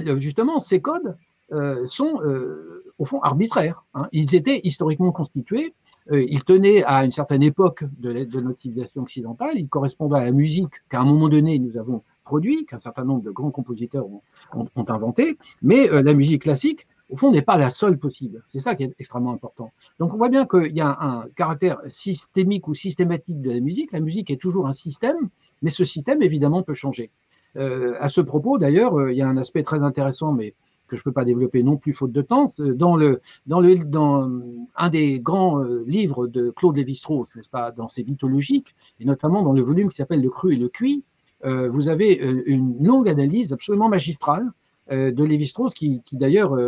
euh, justement ces codes sont au fond arbitraires. Hein. Ils étaient historiquement constitués, ils tenaient à une certaine époque de, de, notre civilisation occidentale, ils correspondaient à la musique qu'à un moment donné nous avons produit, qu'un certain nombre de grands compositeurs ont, ont, inventé, mais la musique classique au fond, n'est pas la seule possible. C'est ça qui est extrêmement important. Donc, on voit bien qu'il y a un caractère systémique ou systématique de la musique. La musique est toujours un système, mais ce système, évidemment, peut changer. Euh, à ce propos, d'ailleurs, euh, il y a un aspect très intéressant, mais que je ne peux pas développer non plus faute de temps. Dans, le, dans, le, dans un des grands euh, livres de Claude Lévi-Strauss, pas, dans ses mythologiques, et notamment dans le volume qui s'appelle Le cru et le cuit, euh, vous avez euh, une longue analyse absolument magistrale de Lévi-Strauss, qui, d'ailleurs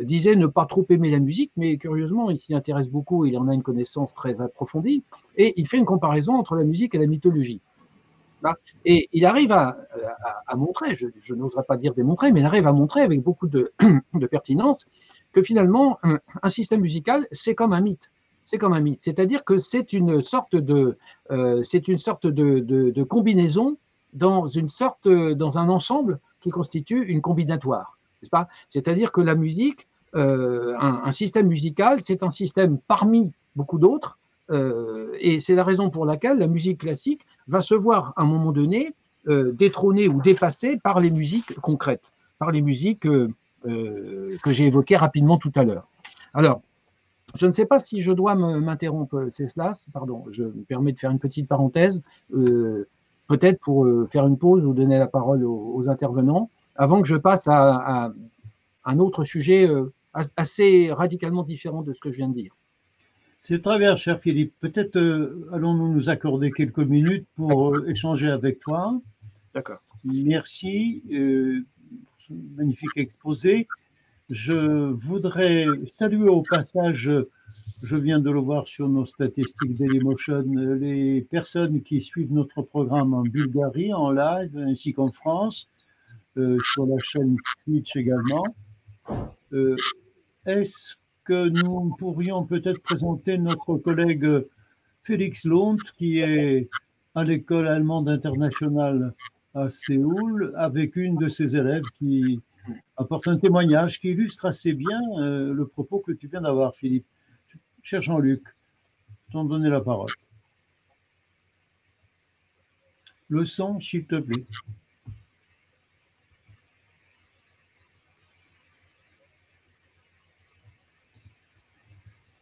disait ne pas trop aimer la musique, mais curieusement, il s'y intéresse beaucoup, il en a une connaissance très approfondie, et il fait une comparaison entre la musique et la mythologie. Et il arrive à, montrer, je, n'oserais pas dire démontrer, mais il arrive à montrer avec beaucoup de, pertinence que finalement, un, système musical, c'est comme un mythe. C'est comme un mythe. C'est-à-dire que c'est une sorte de, euh, combinaison dans une sorte, dans un ensemble qui constitue une combinatoire. C'est-à-dire que la musique, euh, un, système musical, c'est un système parmi beaucoup d'autres, euh, et c'est la raison pour laquelle la musique classique va se voir à un moment donné euh, détrônée ou dépassée par les musiques concrètes, par les musiques que j'ai évoquées rapidement tout à l'heure. Alors, je ne sais pas si je dois m'interrompre, c'est pardon, je me permets de faire une petite parenthèse peut-être pour euh, faire une pause ou donner la parole aux, intervenants, avant que je passe à, un autre sujet euh, assez radicalement différent de ce que je viens de dire. C'est très bien, cher Philippe. Peut-être euh, allons-nous nous accorder quelques minutes pour échanger avec toi. D'accord. Merci. magnifique exposé. Je voudrais saluer au passage je viens de le voir sur nos statistiques Dailymotion, les personnes qui suivent notre programme en Bulgarie en live ainsi qu'en France, euh, sur la chaîne Twitch également. Euh, est-ce que nous pourrions peut-être présenter notre collègue Félix Lund, qui est à l'école allemande internationale à Séoul, avec une de ses élèves qui apporte un témoignage qui illustre assez bien euh, le propos que tu viens d'avoir, Philippe. Cher Jean-Luc, t'en donner la parole. Le son, s'il te plaît.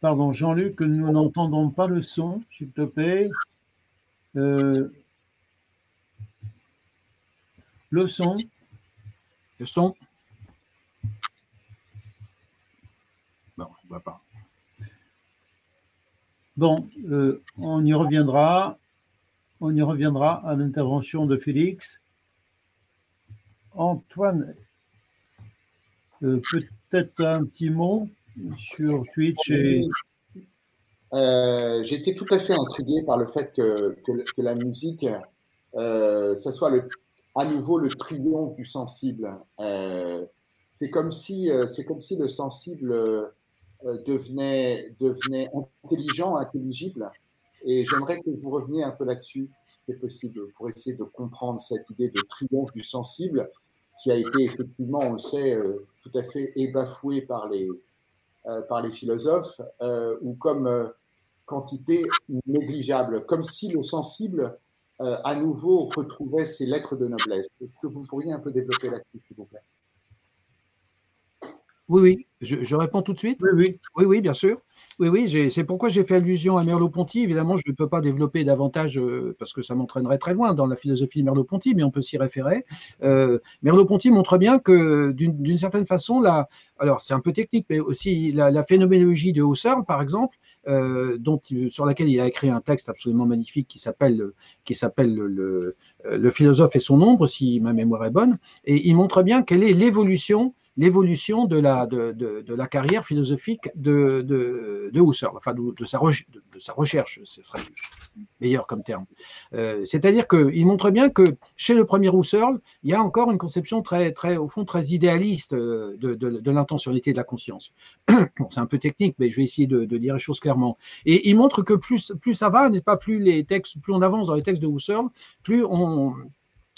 Pardon, Jean-Luc, nous n'entendons pas le son, s'il te plaît. Euh, le son. Le son. Bon, on ne voit pas. Bon, euh, on y reviendra. On y reviendra à l'intervention de Félix. Antoine, euh, peut-être un petit mot? Sur Twitch. Euh, J'étais tout à fait intrigué par le fait que, que, la musique, euh, ça soit le, à nouveau le triomphe du sensible. Euh, c'est comme si, c'est comme si le sensible devenait, devenait intelligent, intelligible. Et j'aimerais que vous reveniez un peu là-dessus, si c'est possible, pour essayer de comprendre cette idée de triomphe du sensible, qui a été effectivement, on le sait, euh, tout à fait ébafoué par les, euh, par les philosophes, euh, ou comme quantité négligeable, comme si le sensible, à nouveau, retrouvait ses lettres de noblesse. Est-ce que vous pourriez un peu développer là-dessus, s'il vous plaît? Oui, oui, je, réponds tout de suite? Oui, oui, oui, oui bien sûr. Oui, oui, c'est pourquoi j'ai fait allusion à Merleau-Ponty. Évidemment, je ne peux pas développer davantage euh, parce que ça m'entraînerait très loin dans la philosophie de Merleau-Ponty, mais on peut s'y référer. Euh, Merleau-Ponty montre bien que, d'une certaine façon, la, alors c'est un peu technique, mais aussi la, phénoménologie de Husserl, par exemple, euh, dont, sur laquelle il a écrit un texte absolument magnifique qui s'appelle le, philosophe et son ombre, si ma mémoire est bonne, et il montre bien quelle est l'évolution l'évolution de la, de, de, de, la carrière philosophique de, de, Husserl, enfin de, sa, de, sa recherche, ce serait meilleur comme terme. Euh, c'est-à-dire qu'il montre bien que chez le premier Husserl, il y a encore une conception très, très au fond, très idéaliste euh, de, l'intentionnalité de la conscience. Bon, c'est un peu technique, mais je vais essayer de, dire les choses clairement. Et il montre que plus, plus ça va, n'est pas plus les textes, plus on avance dans les textes de Husserl, plus on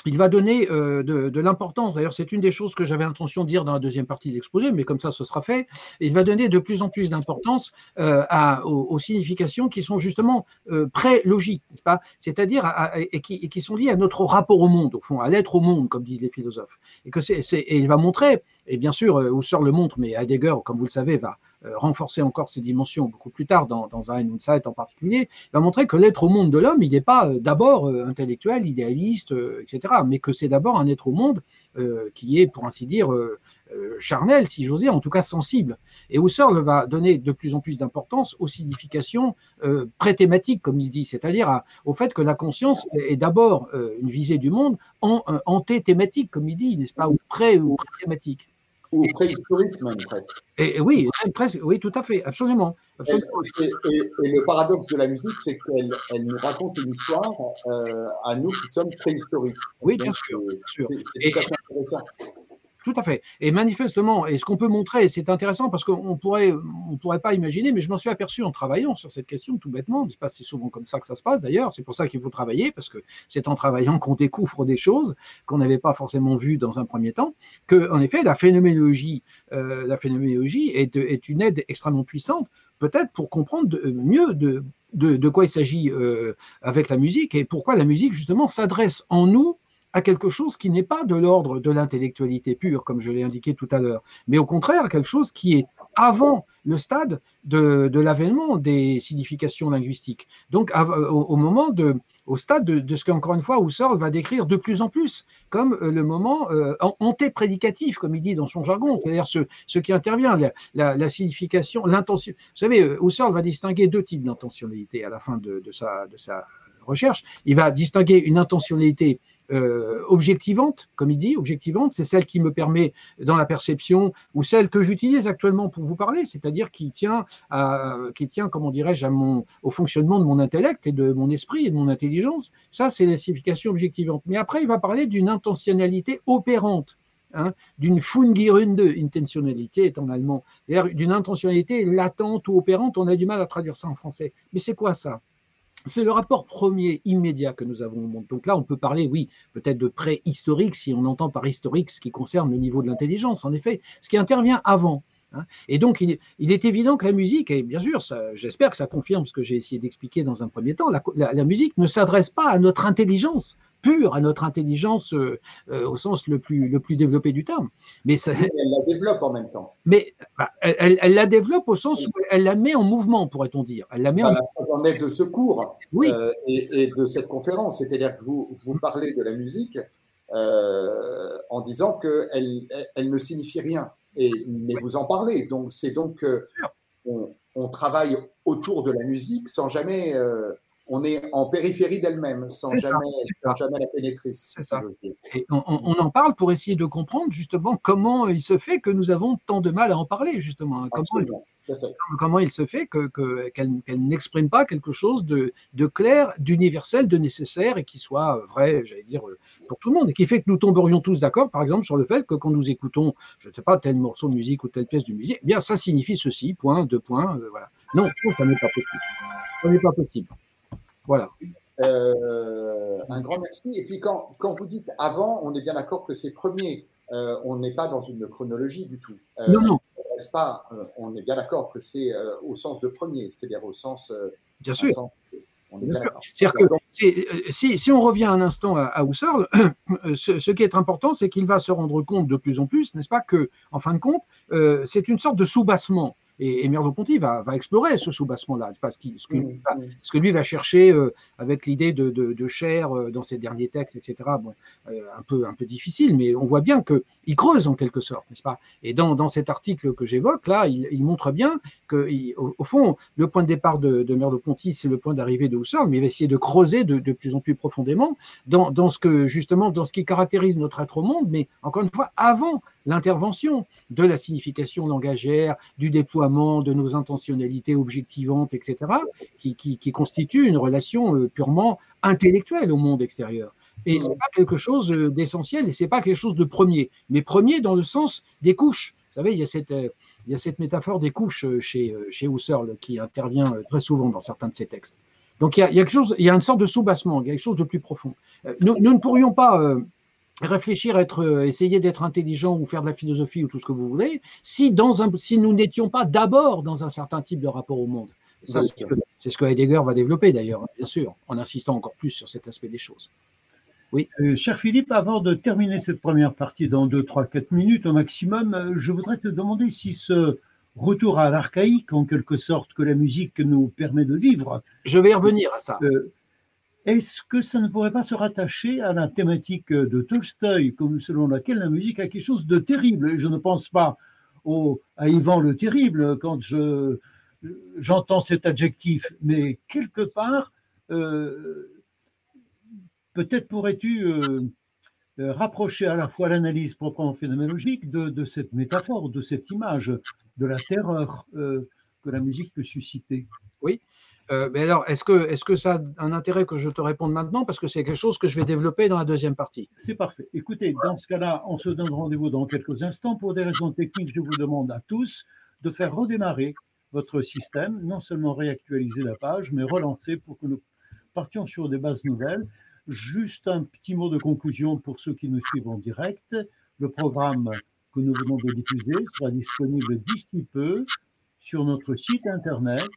il va donner euh, de, l'importance. D'ailleurs, c'est une des choses que j'avais l'intention de dire dans la deuxième partie de l'exposé, mais comme ça, ce sera fait. Il va donner de plus en plus d'importance euh, aux, significations qui sont justement euh, pré-logiques, C'est-à-dire et, qui, sont liées à notre rapport au monde, au fond, à l'être au monde, comme disent les philosophes. Et que il va montrer, et bien sûr, Husserl le montre, mais Heidegger, comme vous le savez, va renforcer encore ces dimensions beaucoup plus tard dans, dans und Zeit en particulier, va montrer que l'être au monde de l'homme, il n'est pas d'abord intellectuel, idéaliste, etc mais que c'est d'abord un être au monde euh, qui est, pour ainsi dire, euh, euh, charnel, si j'ose dire, en tout cas sensible. Et Husserl va donner de plus en plus d'importance aux significations pré-thématiques, comme il dit, c'est-à-dire au fait que la conscience est d'abord une visée du monde en, anté-thématique, comme il dit, n'est-ce pas, ou pré- ou pré-thématique ou préhistorique même presque. Et, oui, presque, oui, tout à fait, absolument. Et, le paradoxe de la musique, c'est qu'elle elle nous raconte une histoire euh, à nous qui sommes préhistoriques. Oui, bien sûr. Bien sûr. C'est tout à fait intéressant. Tout à fait. Et manifestement, et ce qu'on peut montrer, c'est intéressant parce qu'on pourrait, on pourrait pas imaginer, mais je m'en suis aperçu en travaillant sur cette question, tout bêtement. C'est souvent comme ça que ça se passe d'ailleurs. C'est pour ça qu'il faut travailler parce que c'est en travaillant qu'on découvre des choses qu'on n'avait pas forcément vues dans un premier temps. Que, en effet, la phénoménologie, euh, la phénoménologie est, une aide extrêmement puissante, peut-être pour comprendre mieux de, de, de, quoi il s'agit euh, avec la musique et pourquoi la musique justement s'adresse en nous à quelque chose qui n'est pas de l'ordre de l'intellectualité pure, comme je l'ai indiqué tout à l'heure, mais au contraire quelque chose qui est avant le stade de, l'avènement des significations linguistiques. Donc au, moment de, au stade de, ce qu'encore une fois Husserl va décrire de plus en plus comme euh, le moment euh, antéprédicatif, comme il dit dans son jargon, c'est-à-dire ce, qui intervient, la, signification, l'intention. Vous savez, euh, Husserl va distinguer deux types d'intentionnalité à la fin de sa recherche. Il va distinguer une intentionnalité euh, objectivante, comme il dit, objectivante, c'est celle qui me permet dans la perception ou celle que j'utilise actuellement pour vous parler, c'est-à-dire qui tient, à, qui tient, comment dirais-je, au fonctionnement de mon intellect et de mon esprit et de mon intelligence. Ça, c'est la signification objectivante. Mais après, il va parler d'une intentionnalité opérante. Hein, d'une Fungirunde intentionnalité est en allemand, c'est-à-dire d'une intentionnalité latente ou opérante, on a du mal à traduire ça en français. Mais c'est quoi ça? C'est le rapport premier immédiat que nous avons au monde. Donc là, on peut parler, oui, peut-être de préhistorique, si on entend par historique ce qui concerne le niveau de l'intelligence, en effet, ce qui intervient avant. Hein. Et donc, il, est évident que la musique, et bien sûr, j'espère que ça confirme ce que j'ai essayé d'expliquer dans un premier temps, la musique ne s'adresse pas à notre intelligence, pure à notre intelligence euh, euh, au sens le plus, le plus développé du terme. Mais elle la développe en même temps. Mais bah, elle, elle, la développe au sens où elle la met en mouvement, pourrait-on dire. Elle la met en... en aide de secours oui. Euh, et, de cette conférence. C'est-à-dire que vous, vous parlez de la musique en disant qu'elle elle ne signifie rien. Et, mais vous en parlez. Donc c'est donc on, on, travaille autour de la musique sans jamais on est en périphérie d'elle-même, sans, jamais, la pénétrer. C'est ça. Et on, en parle pour essayer de comprendre justement comment il se fait que nous avons tant de mal à en parler, justement. Comment, il se fait qu'elle que, n'exprime pas quelque chose de, clair, d'universel, de nécessaire et qui soit vrai, j'allais dire, pour tout le monde. Et qui fait que nous tomberions tous d'accord, par exemple, sur le fait que quand nous écoutons, je ne sais pas, tel morceau de musique ou telle pièce de musique, eh bien ça signifie ceci, point, deux points, euh, voilà. Non, ça n'est pas possible. Ça n'est pas possible. Voilà. Euh, un grand merci. Et puis quand, quand, vous dites avant, on est bien d'accord que c'est premier. Euh, on n'est pas dans une chronologie du tout. Euh, non, non. Pas, on est bien d'accord que c'est au sens de premier, c'est-à-dire au sens. bien sûr. C'est-à-dire que si, si, on revient un instant à, à Husserl, ce, ce, qui est important, c'est qu'il va se rendre compte de plus en plus, n'est-ce pas, que, en fin de compte, c'est une sorte de soubassement. Et, et Merleau-Ponty va, va, explorer ce soubassement-là, ce, que, mmh, ce que lui va chercher euh, avec l'idée de, de, de, chair euh, dans ses derniers textes, etc. Bon, euh, un, peu, un peu difficile, mais on voit bien qu'il creuse en quelque sorte, n'est-ce pas? Et dans, dans, cet article que j'évoque, là, il, il, montre bien que, au, au, fond, le point de départ de, de Merleau-Ponty, c'est le point d'arrivée de Husserl, mais il va essayer de creuser de, de plus en plus profondément dans, dans, ce que, justement, dans ce qui caractérise notre être au monde, mais encore une fois, avant l'intervention de la signification langagière, du déploiement de nos intentionnalités objectivantes, etc., qui, qui, qui constitue une relation euh, purement intellectuelle au monde extérieur. Et c'est pas quelque chose euh, d'essentiel et c'est pas quelque chose de premier, mais premier dans le sens des couches. Vous savez, il y a cette, euh, il y a cette métaphore des couches chez, chez Husserl qui intervient très souvent dans certains de ses textes. Donc il y a, il y a quelque chose, il y a une sorte de soubassement, il y a quelque chose de plus profond. Nous ne pourrions pas réfléchir, être, euh, essayer d'être intelligent ou faire de la philosophie ou tout ce que vous voulez, si, dans un, si nous n'étions pas d'abord dans un certain type de rapport au monde. C'est ce que Heidegger va développer d'ailleurs, bien sûr, en insistant encore plus sur cet aspect des choses. Oui. Euh, cher Philippe, avant de terminer cette première partie dans 2, 3, 4 minutes au maximum, euh, je voudrais te demander si ce retour à l'archaïque, en quelque sorte, que la musique nous permet de vivre. Je vais y revenir à ça. Est-ce que ça ne pourrait pas se rattacher à la thématique de Tolstoï, selon laquelle la musique a quelque chose de terrible? Je ne pense pas à Ivan le Terrible quand je, j'entends cet adjectif, mais quelque part, euh, peut-être pourrais-tu euh, rapprocher à la fois l'analyse proprement phénoménologique de, de, cette métaphore, de cette image, de la terreur euh, que la musique peut susciter. Oui, euh, mais alors, est-ce que, est que ça a un intérêt que je te réponde maintenant? Parce que c'est quelque chose que je vais développer dans la deuxième partie. C'est parfait. Écoutez, dans ce cas-là, on se donne rendez-vous dans quelques instants. Pour des raisons techniques, je vous demande à tous de faire redémarrer votre système, non seulement réactualiser la page, mais relancer pour que nous partions sur des bases nouvelles. Juste un petit mot de conclusion pour ceux qui nous suivent en direct. Le programme que nous venons de diffuser sera disponible d'ici peu sur notre site internet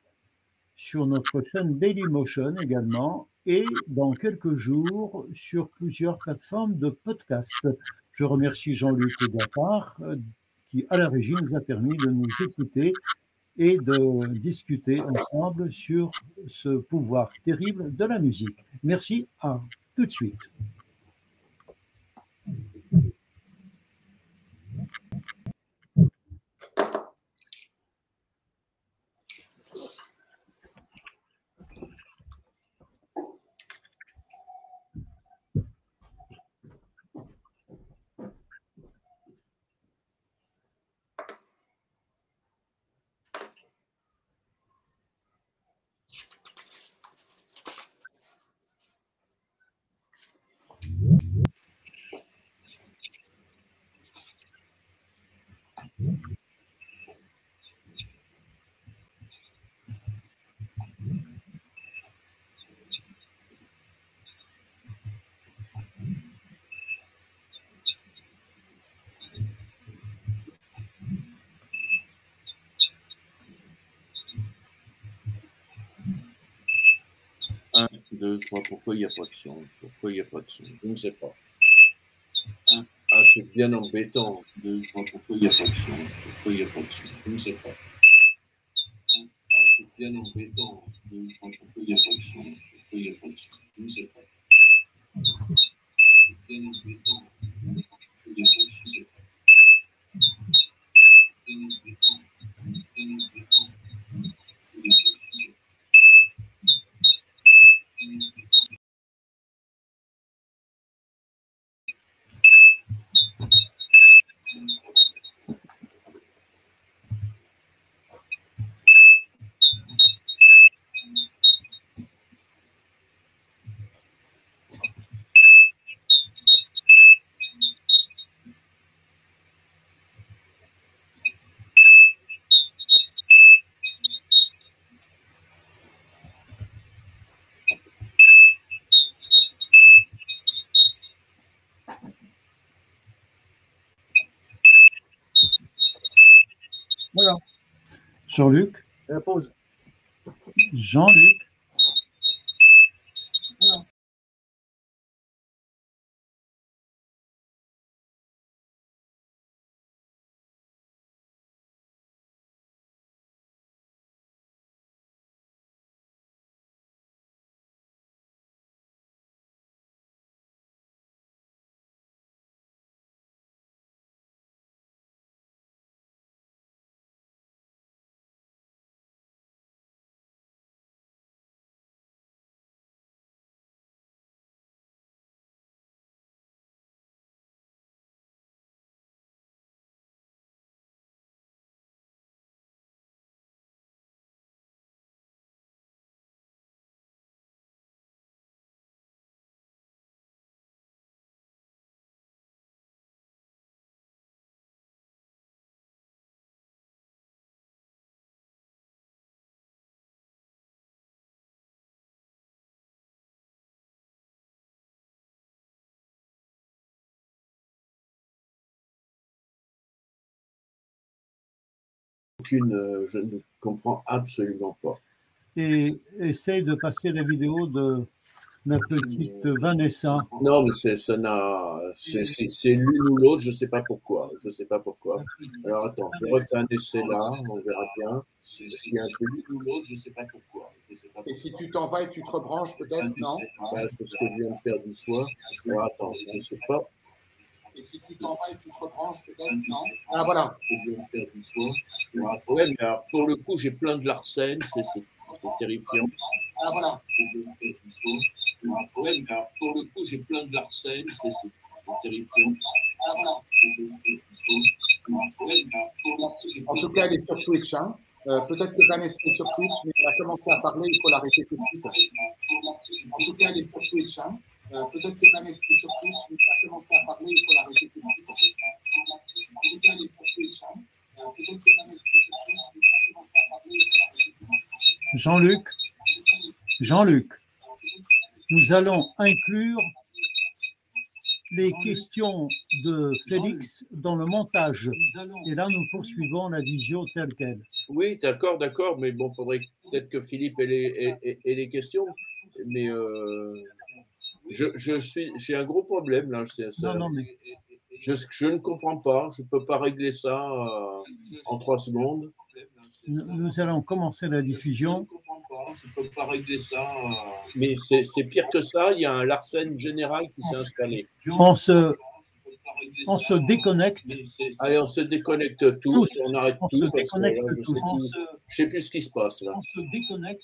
sur notre chaîne Dailymotion également et dans quelques jours sur plusieurs plateformes de podcast. Je remercie Jean-Luc Gaffard euh, qui, à la régie, nous a permis de nous écouter et de discuter ensemble sur ce pouvoir terrible de la musique. Merci, à tout de suite. Pourquoi il n'y a pas de son Pourquoi il n'y a pas de son Je ne sais pas. Ah, c'est bien embêtant. Deux, trois, pourquoi il n'y a pas de son Pourquoi il n'y a pas de son Je ne sais pas. Ah, c'est bien embêtant. Deux, trois, pourquoi il n'y a pas de son Pourquoi il n'y a pas de son Je ne sais pas. C'est bien embêtant. Pourquoi il n'y a pas de son Je ne sais pas. Bien embêtant. Bien embêtant. Il y a pas de son Jean-Luc. Jean-Luc Aucune, euh, je ne comprends absolument pas. et essaye de passer la vidéo de la petite Vanessa. Non, mais c'est, ça n'a, c'est, c'est, c'est l'une ou l'autre, je ne sais pas pourquoi. Je ne sais pas pourquoi. Alors attends, je refais un essai là, on verra bien. Peu l'une ou l'autre, je ne sais pas pourquoi. Et si tu t'en vas et tu te rebranches, peut-être, non c'est ce que je viens de faire dix fois. Alors attends, je ne sais pas. Et si tu t'en vas et tu te rebranches, peut-être, non Ah, voilà. Alors, pour le coup, j'ai plein de Larsen, c'est terrifiant. Ah, voilà. Ouais, mais alors, pour le coup, j'ai plein de c'est, terrifiant. Ah, voilà. Ouais, mais alors, pour le coup, En tout cas, elle est sur Twitch. Hein. Euh, peut-être que Vanessa est sur Twitch, mais elle a commencé à parler, il faut l'arrêter tout de suite. En tout cas, elle est sur Twitch. Hein. Euh, peut-être que Vanessa est sur Twitch, mais elle a commencé à parler, il faut l'arrêter tout de suite. En tout cas, elle est sur Twitch. Hein. Euh, peut-être que Vanessa est sur Twitch, mais elle a commencé à parler, il faut l'arrêter tout de suite. Jean-Luc Jean-Luc, nous allons inclure les questions de Félix dans le montage. Et là, nous poursuivons la visio telle qu'elle. Oui, d'accord, d'accord, mais bon, faudrait peut-être que Philippe ait les, ait- ait- ait les questions. Mais euh, je, je suis, j'ai un gros problème là. c'est- ça- Non, non, mais je, je ne comprends pas. Je ne peux pas régler ça euh, en trois secondes. Nous allons commencer la Je ne diffusion. comprends pas. Je ne peux pas régler ça. euh, Mais c'est pire que ça. Il y a un Larsen général qui s'est installé. On se, on se déconnecte. Allez, on se déconnecte tous. Tous. On arrête On tout. se parce que déconnecte là, je je sais plus ce qui se passe là. on se déconnecte